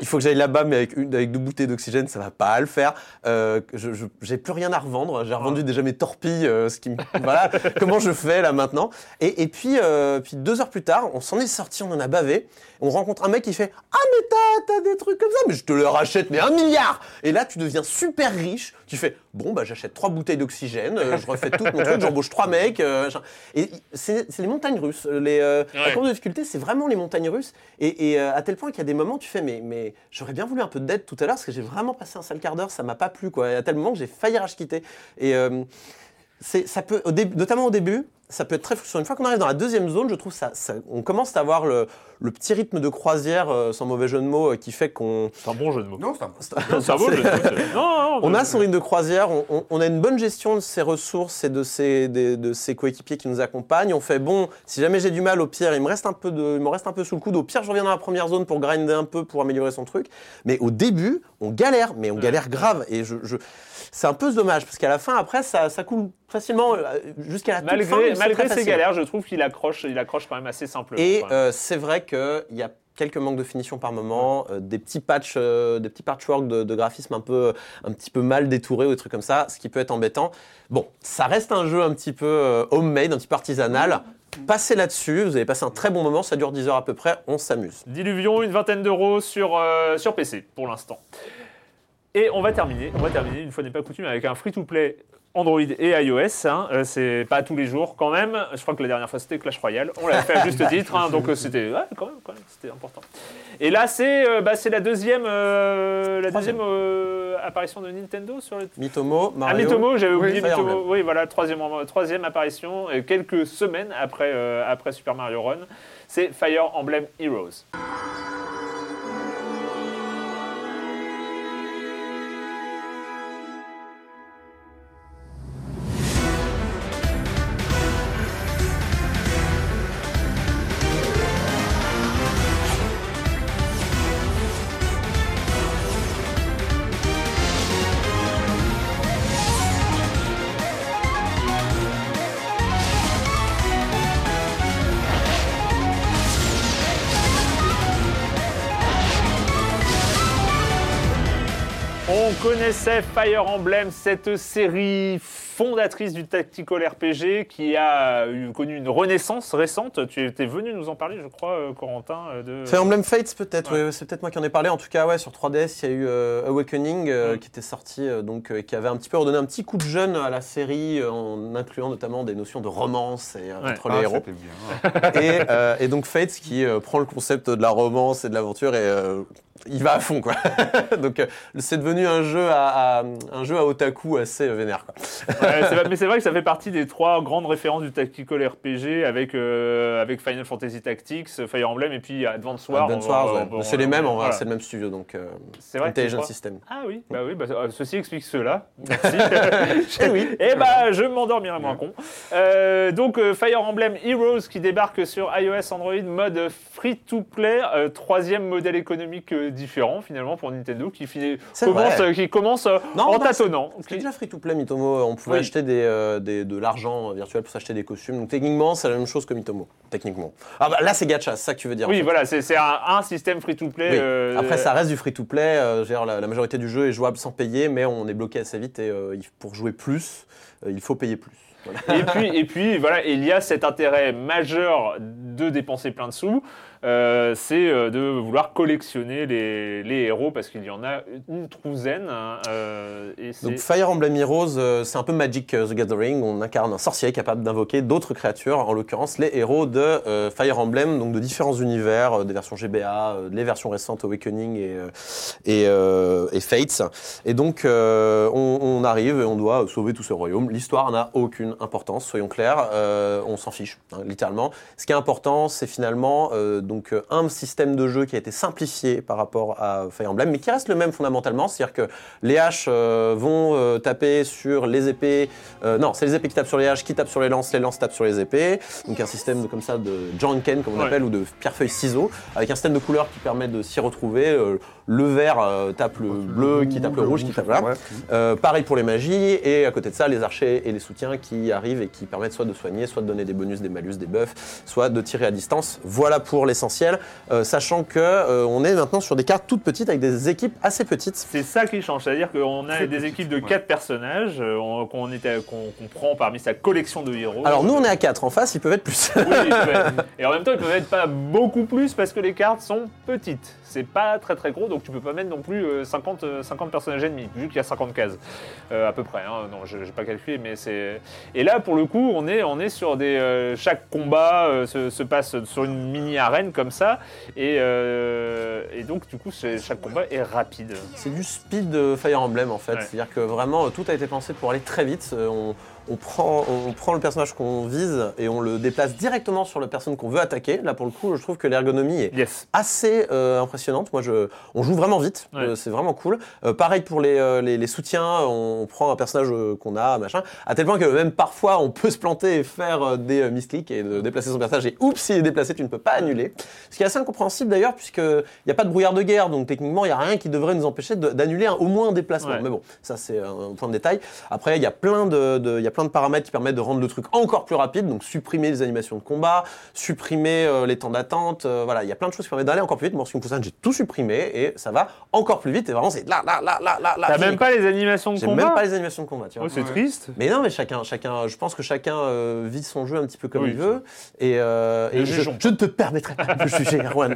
il faut que j'aille là-bas mais avec, une, avec deux bouteilles d'oxygène ça va pas le faire. Euh, je, j'ai plus rien à revendre, j'ai revendu déjà mes torpilles, euh, ce qui me- voilà comment je fais là maintenant? Et, et puis, euh, puis deux heures plus tard, on s'en est sorti, on en a bavé. On rencontre un mec qui fait Ah, mais t'as, t'as des trucs comme ça, mais je te le rachète, mais un milliard Et là, tu deviens super riche. Tu fais Bon, bah, j'achète trois bouteilles d'oxygène, je refais tout mon truc, j'embauche trois mecs. et c'est, c'est les montagnes russes. Les, euh, La Ouais. courbe de difficulté, c'est vraiment les montagnes russes. Et, euh, à tel point qu'il y a des moments, tu fais Mais, j'aurais bien voulu un peu d'aide tout à l'heure, parce que j'ai vraiment passé un sale quart d'heure, ça m'a pas plu, quoi. Et à tel moment que j'ai failli rage quitter. Et. euh, ça peut, au notamment au début, ça peut être très frustrant. Une fois qu'on arrive dans la deuxième zone, je trouve ça- on commence à avoir le, le petit rythme de croisière, euh, sans mauvais jeu de mots, euh, qui fait qu'on. C'est un bon jeu de mots. Non, c'est un c'est un beau jeu de mots. c'est- Non, non, On a son rythme de croisière, on, on- on a une bonne gestion de ses ressources et de ses, des- de ses coéquipiers qui nous accompagnent. On fait bon, si jamais j'ai du mal, au pire, il me reste un peu de, il me reste un peu sous le coude. Au pire, je reviens dans la première zone pour grinder un peu pour améliorer son truc. Mais au début, on galère, mais on galère grave. Et je, je- c'est un peu dommage parce qu'à la fin, après, ça, ça coule facilement euh, jusqu'à la toute fin. Malgré, malgré ses galères, je trouve qu'il accroche, il accroche quand même assez simplement. Et euh, c'est vrai qu'il y a quelques manques de finition par moment, euh, des petits patchs, euh, des petits patchwork de, de graphisme un peu, un petit peu mal détourés ou des trucs comme ça, ce qui peut être embêtant. Bon, ça reste un jeu un petit peu euh, homemade, un petit peu artisanal. Passez là-dessus, vous allez passer un très bon moment, ça dure 10 heures à peu près, on s'amuse. Diluvion, une vingtaine d'euros sur, euh, sur PC pour l'instant. Et on va terminer, on va terminer une fois n'est pas coutume avec un free-to-play Android et iOS. hein. Euh, c'est pas tous les jours quand même. Je crois que la dernière fois c'était Clash Royale. On l'avait fait à juste titre, hein, donc euh, c'était ouais, quand même, quand même, c'était important. Et là c'est euh, bah, c'est la deuxième, euh, la deuxième euh, apparition de Nintendo sur le. Mitomo, Ah, Mario. Mitomo, j'avais Oui, oublié Mitomo. Emblem. Oui, voilà, troisième, troisième apparition, et quelques semaines après, euh, après Super Mario Run. C'est Fire Emblem Heroes. On connaissait Fire Emblem, cette série fondatrice du tactical RPG qui a eu- connu une renaissance récente. Tu étais venu nous en parler, je crois, euh, Corentin, euh, de... Fire Emblem Fates peut-être, Ouais. oui, c'est peut-être moi qui en ai parlé. En tout cas, ouais, sur 3DS, il y a eu euh, Awakening euh, Mm. qui était sorti, euh, donc euh, qui avait un petit peu redonné un petit coup de jeune à la série euh, en incluant notamment des notions de romance et, euh, Ouais. entre Ah, les héros. c'était bien. et, euh, et donc Fates qui euh, prend le concept de la romance et de l'aventure et euh, il va à fond quoi. donc euh, c'est devenu un jeu à, à- un jeu à otaku assez euh, vénère quoi. Ouais, mais c'est vrai que ça fait partie des trois grandes références du tactical RPG avec, euh, avec Final Fantasy Tactics, Fire Emblem et puis Advance Wars. Advance Wars, ouais. c'est les mêmes, voilà. c'est le même studio donc euh, C'est vrai Intelligent System. Ah oui, bah oui, bah, ceci explique cela. Merci. Eh oui. Et bah je m'endormirai moins con. Donc Fire Emblem Heroes qui débarque sur iOS Android mode free-to-play, euh, troisième modèle économique différent finalement pour Nintendo qui, finit- commence, euh, qui commence euh, Non, en non, tâtonnant. C'était Qui- déjà free to play Mitomo, on pouvait Oui. acheter des, euh, des- de l'argent virtuel pour s'acheter des costumes. Donc techniquement, c'est la même chose que Mitomo. Techniquement. Ah bah là, c'est gacha, c'est ça que tu veux dire. en Oui, fait. voilà, c'est un, un système free-to-play. Oui. euh, Après, ça reste du free to play. la, la majorité du jeu est jouable sans payer, mais on est bloqué assez vite et pour jouer plus, il faut payer plus. Voilà. et puis, et puis voilà, il y a cet intérêt majeur de dépenser plein de sous, euh, c'est euh, de vouloir collectionner les, les héros parce qu'il y en a une trouzaine. hein, euh, et Donc Fire Emblem Heroes, c'est un peu Magic the Gathering. On incarne un sorcier capable d'invoquer d'autres créatures, en l'occurrence les héros de euh, Fire Emblem, donc de différents univers, des versions GBA, les versions récentes Awakening et, et, et Fates. Et donc on, on arrive et on doit sauver tous ces royaumes. L'histoire n'a aucune importance, soyons clairs. On s'en fiche, hein, littéralement. Ce qui est important, c'est finalement euh, donc euh, un système de jeu qui a été simplifié par rapport à Fire Emblem, mais qui reste le même fondamentalement, c'est-à-dire que les haches euh, vont euh, taper sur les épées. non, c'est les épées qui tapent sur les haches, qui tapent sur les lances, les lances tapent sur les épées. Donc un système de, comme ça de Janken, comme on Ouais. appelle, ou de pierre-feuille-ciseaux, avec un système de couleurs qui permet de s'y retrouver. Le vert euh, tape le bleu, qui tape le rouge, qui tape là. Euh, pareil pour les magies, et à côté de ça, les archers et les soutiens qui arrivent et qui permettent soit de soigner, soit de donner des bonus, des malus, des buffs, soit de tirer à distance. Voilà pour l'essentiel, euh, sachant que euh, on est maintenant sur des cartes toutes petites avec des équipes assez petites. C'est ça qui change, c'est-à-dire qu'on a des équipes de ouais. 4 personnages euh, qu'on prend parmi sa collection de héros. Alors nous on est à 4, en face ils peuvent être plus. Oui, ils peuvent être- et en même temps, ils peuvent être pas beaucoup plus parce que les cartes sont petites. C'est pas très très gros, donc tu peux pas mettre non plus euh, 50, euh, 50 personnages ennemis, vu qu'il y a 50 cases euh, à peu près. hein. Non, je j'ai pas calculé, mais c'est. Et là, pour le coup, on est, on est sur des. euh, chaque combat euh, se, se passe sur une mini arène comme ça, et, euh, et donc du coup, chaque combat est rapide. C'est du speed Fire Emblem en fait, Ouais. c'est-à-dire que vraiment euh, tout a été pensé pour aller très vite. Euh, On, on prend, on prend le personnage qu'on vise et on le déplace directement sur la personne qu'on veut attaquer. Là pour le coup, je trouve que l'ergonomie est Yes. assez euh, impressionnante. Moi, je, on joue vraiment vite, Ouais. Euh, c'est vraiment cool. Euh, pareil pour les, les, les soutiens, on prend un personnage qu'on a, machin, à tel point que même parfois on peut se planter et faire des misclics et de déplacer son personnage et oups, s'il est déplacé, tu ne peux pas annuler. Ce qui est assez incompréhensible d'ailleurs, puisqu'il n'y a pas de brouillard de guerre, donc techniquement, il n'y a rien qui devrait nous empêcher d'annuler au moins un déplacement. Ouais. Mais bon, ça c'est un point de détail. Après, il y a plein de, de- il y a plein de paramètres qui permettent de rendre le truc encore plus rapide, donc supprimer les animations de combat, supprimer euh, les temps d'attente, euh, voilà, il y a plein de choses qui permettent d'aller encore plus vite. Moi, sur Poussin, j'ai tout supprimé et ça va encore plus vite et vraiment c'est là, là, là, là, là, là. T'as même pas les animations de J'ai combat même pas les animations de combat, tu vois. Oh, c'est triste. Mais non, mais chacun, chacun, je pense que chacun euh, vit son jeu un petit peu comme Oui, il veut. Et, euh, et je, je ne te permettrai pas de juger, Erwan.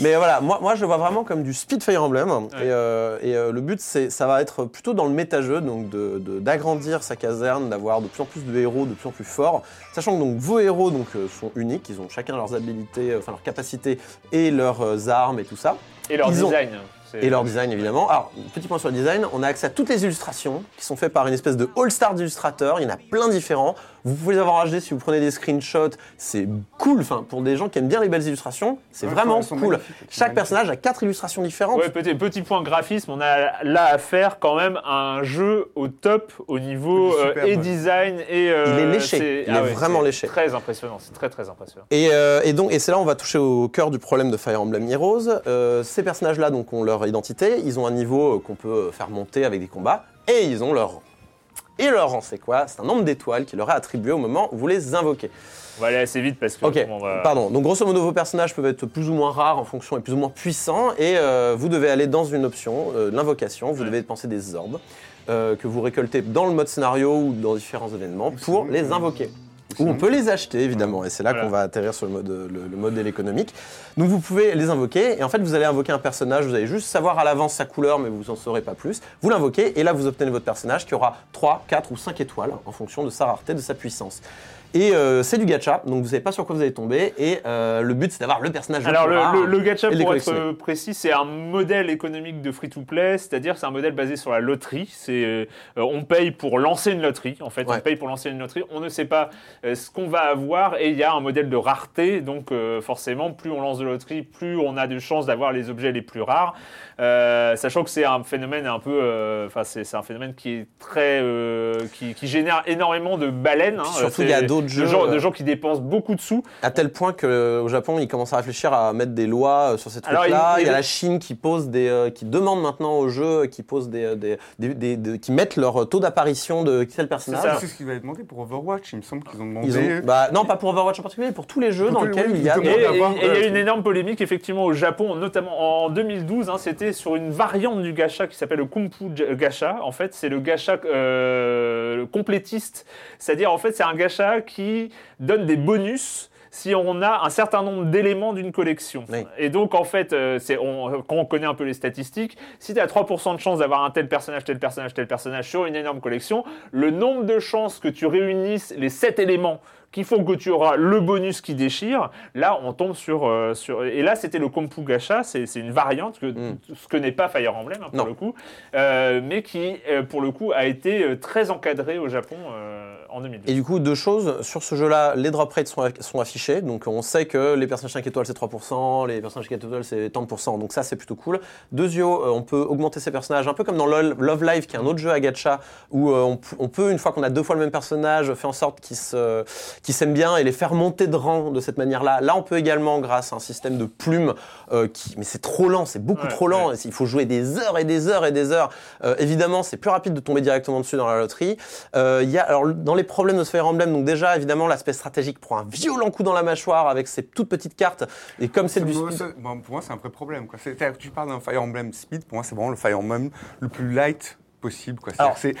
mais voilà, moi, moi, je le vois vraiment comme du speed Fire Emblem. Et, euh, et, euh, le but, c'est, ça va être plutôt dans le méta-jeu, donc de, de- d'agrandir sa caserne, d'avoir de plus en plus de héros, de plus en plus forts. Sachant que donc, vos héros donc, euh, sont uniques, ils ont chacun leurs habilités, euh, enfin leurs capacités et leurs euh, armes et tout ça. Et leur Ils design. c'est- Et leur design, évidemment. Alors, petit point sur le design, on a accès à toutes les illustrations qui sont faites par une espèce de all-star d'illustrateurs. Il y en a plein différents. Vous pouvez les avoir HD si vous prenez des screenshots. C'est cool. Enfin, pour des gens qui aiment bien les belles illustrations, c'est Ouais, vraiment cool. Chaque personnage a quatre illustrations différentes. Ouais, petit, petit point graphisme, on a là à faire quand même un jeu au top au niveau euh, et ouais. design et. euh, Il est léché, il est vraiment c'est léché. Très impressionnant, c'est très très impressionnant. Et, euh, et donc, et c'est là où on va toucher au cœur du problème de Fire Emblem Heroes. Euh, ces personnages-là, donc, ont leur identité. Ils ont un niveau qu'on peut faire monter avec des combats. Et ils ont leur rang. Et leur rang, c'est quoi? C'est un nombre d'étoiles qui leur est attribué au moment où vous les invoquez. On va aller assez vite parce que. Ok, on va... pardon. Donc grosso modo, vos personnages peuvent être plus ou moins rares en fonction et plus ou moins puissants. Et euh, vous devez aller dans une option, euh, l'invocation. Vous Ouais. devez dépenser des orbes euh, que vous récoltez dans le mode scénario ou dans différents événements pour les invoquer. Ou on peut les acheter évidemment, et c'est là Voilà. qu'on va atterrir sur le, mode, le, le modèle économique. Donc vous pouvez les invoquer, et en fait vous allez invoquer un personnage, vous allez juste savoir à l'avance sa couleur, mais vous en saurez pas plus. Vous l'invoquez, et là vous obtenez votre personnage qui aura 3, 4 ou 5 étoiles en fonction de sa rareté, de sa puissance. Et euh, c'est du gacha, donc vous savez pas sur quoi vous allez tomber, et euh, le but c'est d'avoir le personnage Alors le, le, le gacha, pour être euh, précis, c'est un modèle économique de free-to-play, c'est-à-dire c'est un modèle basé sur la loterie. C'est euh, on paye pour lancer une loterie. En fait, Ouais. on paye pour lancer une loterie. On ne sait pas ce qu'on va avoir et il y a un modèle de rareté. Donc forcément, plus on lance de loterie, plus on a de chances d'avoir les objets les plus rares. Sachant que c'est un phénomène un peu, enfin c'est un phénomène qui est très, qui, qui génère énormément de baleines. hein. Surtout, il y a d'autres de jeux, gens- de euh, gens qui dépensent beaucoup de sous. À tel point qu'au Japon, ils commencent à réfléchir à mettre des lois euh, sur ces trucs-là. il- Il, il- y a la Chine qui pose des, euh, qui demande maintenant aux jeux, qui pose des, euh, des, des- des- des- qui mettent leur taux d'apparition de tel personnage. C'est ce qu'ils avaient demandé pour Overwatch, il me semble qu'ils ont demandé. Ils ont, bah, non, pas pour Overwatch en particulier, pour tous les jeux dans lesquels il y a. Et il y a euh, une énorme polémique effectivement au Japon, notamment en 2012. hein, C'était sur une variante du gacha qui s'appelle le Kumpu J- Gacha. En fait, c'est le gacha euh, complétiste, c'est-à-dire en fait c'est un gacha qui donne des bonus si on a un certain nombre d'éléments d'une collection. Oui. Et donc en fait, euh, on, quand on connaît un peu les statistiques, si tu as 3% de chance d'avoir un tel personnage, tel personnage, tel personnage sur une énorme collection, le nombre de chances que tu réunisses les 7 éléments qui font que tu auras le bonus qui déchire. Là, on tombe sur. euh, sur et là, c'était le Kompu Gacha, c'est une variante, que, Mm. ce que n'est pas Fire Emblem, hein, pour Non. le coup, euh, mais qui, euh, pour le coup, a été très encadré au Japon euh, en 2012. Et du coup, deux choses. Sur ce jeu-là, les drop rates sont, sont affichés. Donc, on sait que les personnages 5 étoiles, c'est 3%, les personnages 4 étoiles, c'est tant de pourcents. Donc, ça, c'est plutôt cool. Deuxio, euh, on peut augmenter ses personnages, un peu comme dans LOL- Love Live, qui est un autre jeu à gacha, où on, on peut, une fois qu'on a deux fois le même personnage, faire en sorte qu'ils se- qu'ils s'aiment bien et les faire monter de rang de cette manière-là. Là, on peut également, grâce à un système de plumes, euh, qui, mais c'est trop lent, c'est beaucoup Ouais, trop lent. Il faut jouer des heures et des heures et des heures. Euh, évidemment, c'est plus rapide de tomber directement dessus dans la loterie. Euh, y a, alors, dans les problèmes de ce Fire Emblem, donc déjà, évidemment, l'aspect stratégique prend un violent coup dans la mâchoire avec ces toutes petites cartes. Et comme c'est du speed- ça- bon, pour moi, c'est un vrai problème. Quoi. C'est- c'est-à-dire que tu parles d'un Fire Emblem Speed, pour moi, c'est vraiment le Fire Emblem le plus light possible. Quoi. Alors- c'est-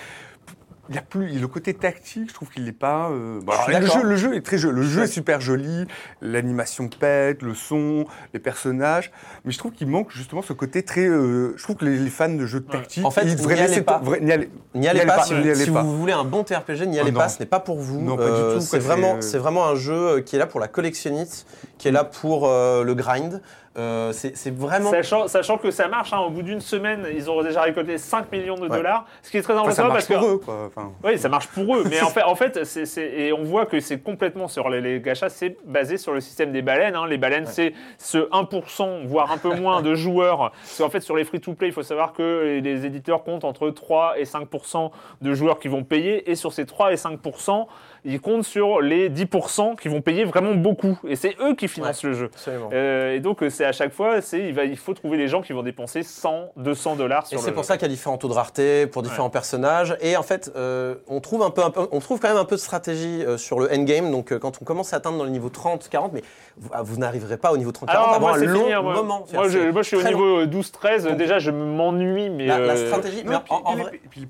il y a plus le côté tactique, je trouve qu'il n'est pas. euh, bon, Je suis alors, le, jeu, le jeu est très joli. Le jeu est super joli, l'animation pète, le son, les personnages. Mais je trouve qu'il manque justement ce côté très. euh, je trouve que les, les fans de jeux tactiques, En fait, ils devraient n'y allez laisser pas. vrai- n'y allez- N'y allez pas. n'y allez Si pas. vous voulez un bon TRPG, n'y Ah allez pas. Ce n'est pas pour vous. Non, pas du Euh, tout, C'est vraiment, c'est- c'est vraiment un jeu qui est là pour la collectionnite, qui est là pour euh, le grind. Euh, c'est vraiment. Sachant, sachant que ça marche, hein, au bout d'une semaine, ils ont déjà récolté 5 millions de Ouais. dollars, ce qui est très Enfin, ça marche parce que pour eux. Quoi. Enfin, Oui, ça marche pour eux, mais en fait, en fait et on voit que c'est complètement sur les, les gachas, c'est basé sur le système des baleines. hein. Les baleines, c'est ce 1%, voire un peu moins de joueurs. Parce qu'en fait, sur les free-to-play, il faut savoir que les éditeurs comptent entre 3 et 5% de joueurs qui vont payer, et sur ces 3 et 5%, ils comptent sur les 10% qui vont payer vraiment beaucoup. Et c'est eux qui financent le jeu. Euh, et donc, euh, c'est à chaque fois, il, va, il faut trouver les gens qui vont dépenser 100, 200 dollars Et sur le c'est pour jeu. ça qu'il y a différents taux de rareté pour différents personnages. Et en fait, euh, on trouve un peu, un peu- on trouve quand même un peu de stratégie euh, sur le endgame. Donc, euh, quand on commence à atteindre dans le niveau 30, 40, mais vous, ah, vous n'arriverez pas au niveau 30, 40 Alors, avant moi, un long moi. moment. Moi, je, C'est moi, je suis au niveau 12-13. Déjà, je m'ennuie, mais. La, la stratégie, mais non, en- puis- en vrai- et puis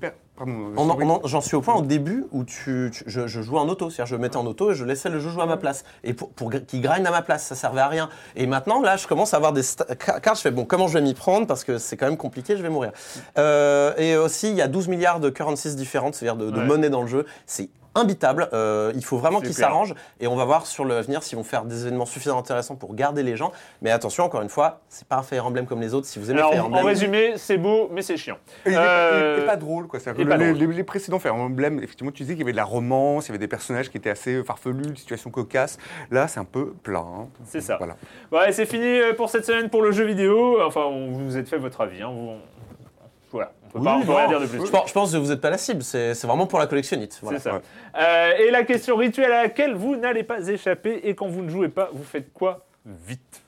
J'en suis au point au début où tu, tu- je, je jouais en auto, c'est-à-dire je me mettais en auto et je laissais le jeu jouer à ma place. Et pour, qu'il grind à ma place, ça servait à rien. Et maintenant, là, je commence à avoir des cartes, je fais bon, comment je vais m'y prendre? Parce que c'est quand même compliqué, je vais mourir. Euh, et aussi, il y a 12 milliards de currencies différentes, c'est-à-dire de, de Ouais. monnaie dans le jeu. C'est imbitable. Euh, il faut vraiment qu'ils s'arrangent et on va voir sur l'avenir s'ils vont faire des événements suffisamment intéressants pour garder les gens. Mais attention, encore une fois, c'est pas un Fire Emblem comme les autres. Si vous aimez Alors, Fire en Emblem, résumé, c'est beau, mais c'est chiant. Et il est- Euh, il est pas drôle, quoi. Que pas les, drôle. les- les précédents Fire Emblem, effectivement, tu disais qu'il y avait de la romance, il y avait des personnages qui étaient assez farfelus, des situations cocasses. Là, c'est un peu plat. hein. C'est ça. Voilà. Ouais, c'est fini euh, pour cette semaine pour le jeu vidéo. Enfin, on vous êtes fait votre avis. hein. Vous- on- Voilà, on peut, pas, on peut non, rien dire de plus. je pense, je pense que vous n'êtes pas la cible. C'est c'est vraiment pour la collectionnite. Voilà. C'est ça. Ouais. Euh, et la question rituelle à laquelle vous n'allez pas échapper, et quand vous ne jouez pas, vous faites quoi Vite?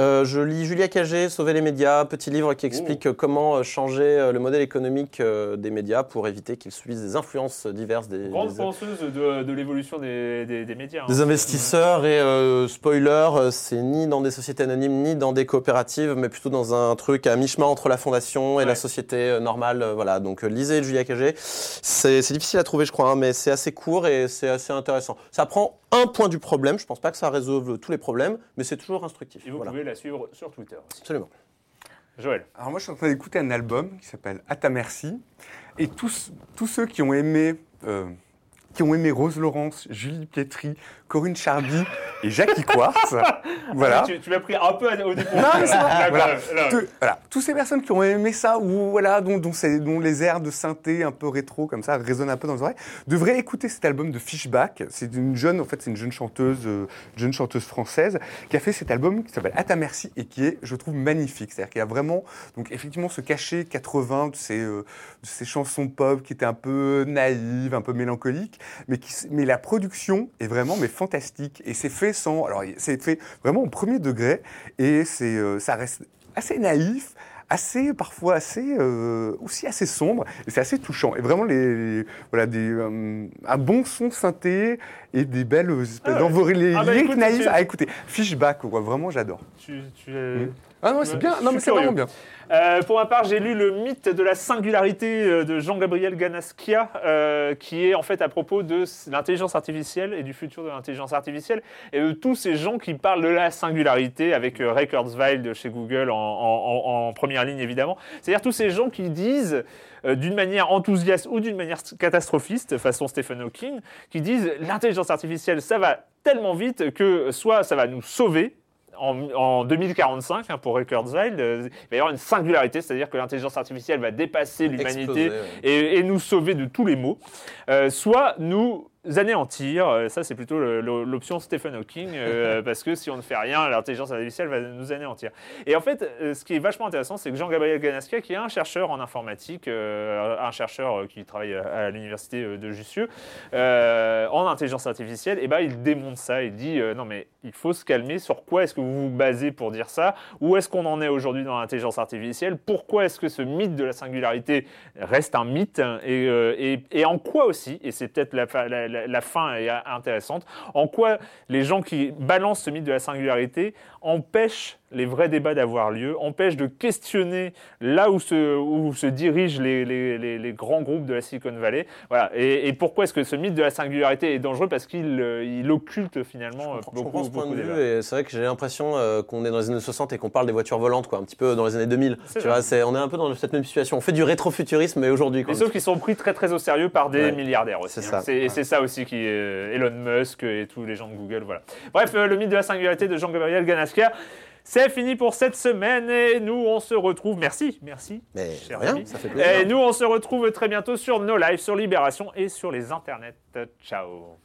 Euh, je lis Julia Cagé, Sauver les médias, petit livre qui explique Oh. euh, comment euh, changer le modèle économique des médias pour éviter qu'ils subissent des influences diverses des, Grande des- penseuse de, de l'évolution des, des- des médias. hein. des investisseurs. Et euh, spoiler, c'est ni dans des sociétés anonymes, ni dans des coopératives, mais plutôt dans un truc à mi-chemin entre la fondation et Ouais. la société normale. voilà, donc lisez Julia Cagé. C'est c'est difficile à trouver, je crois, hein, mais c'est assez court et c'est assez intéressant. Ça prend un point du problème. Je pense pas que ça résolve tous les problèmes, mais c'est toujours instructif. Et vous Voilà. pouvez la suivre sur Twitter aussi. Absolument. Joël. Alors moi, je suis en train d'écouter un album qui s'appelle À ta merci. Et tous, tous ceux qui ont aimé... euh, qui ont aimé Rose Laurence, Julie Pietri, Corinne Chardy et Jackie Quartz. voilà. Ah, Tu, tu m'as pris un peu au début. Non, mais c'est vrai. D'accord, Voilà. Toutes ces personnes qui ont aimé ça, ou voilà, dont, dont, c'est- dont les airs de synthé un peu rétro comme ça résonnent un peu dans les oreilles, devraient écouter cet album de Fishback. C'est une jeune, en fait, c'est une jeune chanteuse, euh, jeune chanteuse française qui a fait cet album qui s'appelle À ta merci et qui est, je trouve, magnifique. C'est-à-dire qu'il y a vraiment, donc effectivement, ce cachet 80 de ces, euh, de ces chansons pop qui étaient un peu naïves, un peu mélancoliques, mais qui, mais la production est vraiment mais fantastique et c'est fait sans, alors c'est fait vraiment au premier degré et c'est, euh, ça reste assez naïf, assez parfois assez euh, aussi assez sombre et c'est assez touchant et vraiment les, les- voilà des euh, un bon son synthé et des belles espèces Ah ouais. Ah bah écoute, naïves tu- à écouter. Fishback, quoi, vraiment j'adore. Tu, tu, euh, Ah non, c'est bien. Non, mais c'est vraiment bien. Euh, pour ma part, j'ai lu le mythe de la singularité euh, de Jean-Gabriel Ganaskia, euh, qui est en fait à propos de l'intelligence artificielle et du futur de l'intelligence artificielle, et de tous ces gens qui parlent de la singularité, avec Ray Kurzweil de chez Google en, en- en- en première ligne évidemment. C'est-à-dire tous ces gens qui disent euh, d'une manière enthousiaste ou d'une manière catastrophiste, façon Stephen Hawking, qui disent l'intelligence artificielle, ça va tellement vite que soit ça va nous sauver, en, en 2045, hein, pour Kurzweil, euh, il va y avoir une singularité, c'est-à-dire que l'intelligence artificielle va dépasser l'humanité Exploser, ouais. et, et nous sauver de tous les maux, euh, soit nous anéantir, euh, ça c'est plutôt l'option Stephen Hawking, euh, parce que si on ne fait rien, l'intelligence artificielle va nous anéantir. Et en fait, euh, ce qui est vachement intéressant, c'est que Jean-Gabriel Ganaskia, qui est un chercheur en informatique, euh, un chercheur qui travaille à l'université de Jussieu, euh, en intelligence artificielle, et ben il démonte ça, il dit non mais il faut se calmer, sur quoi est-ce que vous vous basez pour dire ça? Où est-ce qu'on en est aujourd'hui dans l'intelligence artificielle? Pourquoi est-ce que ce mythe de la singularité reste un mythe? Et, et- et en quoi aussi, et c'est peut-être la- la- fin est intéressante, en quoi les gens qui balancent ce mythe de la singularité empêchent les vrais débats d'avoir lieu, empêchent de questionner là où se, où se dirigent les, les- les- les grands groupes de la Silicon Valley. Voilà. Et, et pourquoi est-ce que ce mythe de la singularité est dangereux? Parce qu'il euh, il occulte finalement Je beaucoup, comprends ce point de vue et c'est vrai que j'ai l'impression euh, qu'on est dans les années 60 et qu'on parle des voitures volantes, quoi, un petit peu dans les années 2000. C'est Tu vois, c'est, on est un peu dans cette même situation. On fait du rétrofuturisme, mais aujourd'hui. Mais sauf qu'ils sont pris très très au sérieux par des Ouais. milliardaires aussi. C'est hein. ça. Et c'est ça aussi qui est euh, Elon Musk et tous les gens de Google. Voilà. Bref, euh, le mythe de la singularité de Jean-Gabriel C'est fini pour cette semaine et nous on se retrouve. Merci, merci. Mais cher rien, ami. ça fait plaisir. Et nous on se retrouve très bientôt sur nos lives, sur Libération et sur les internets. Ciao.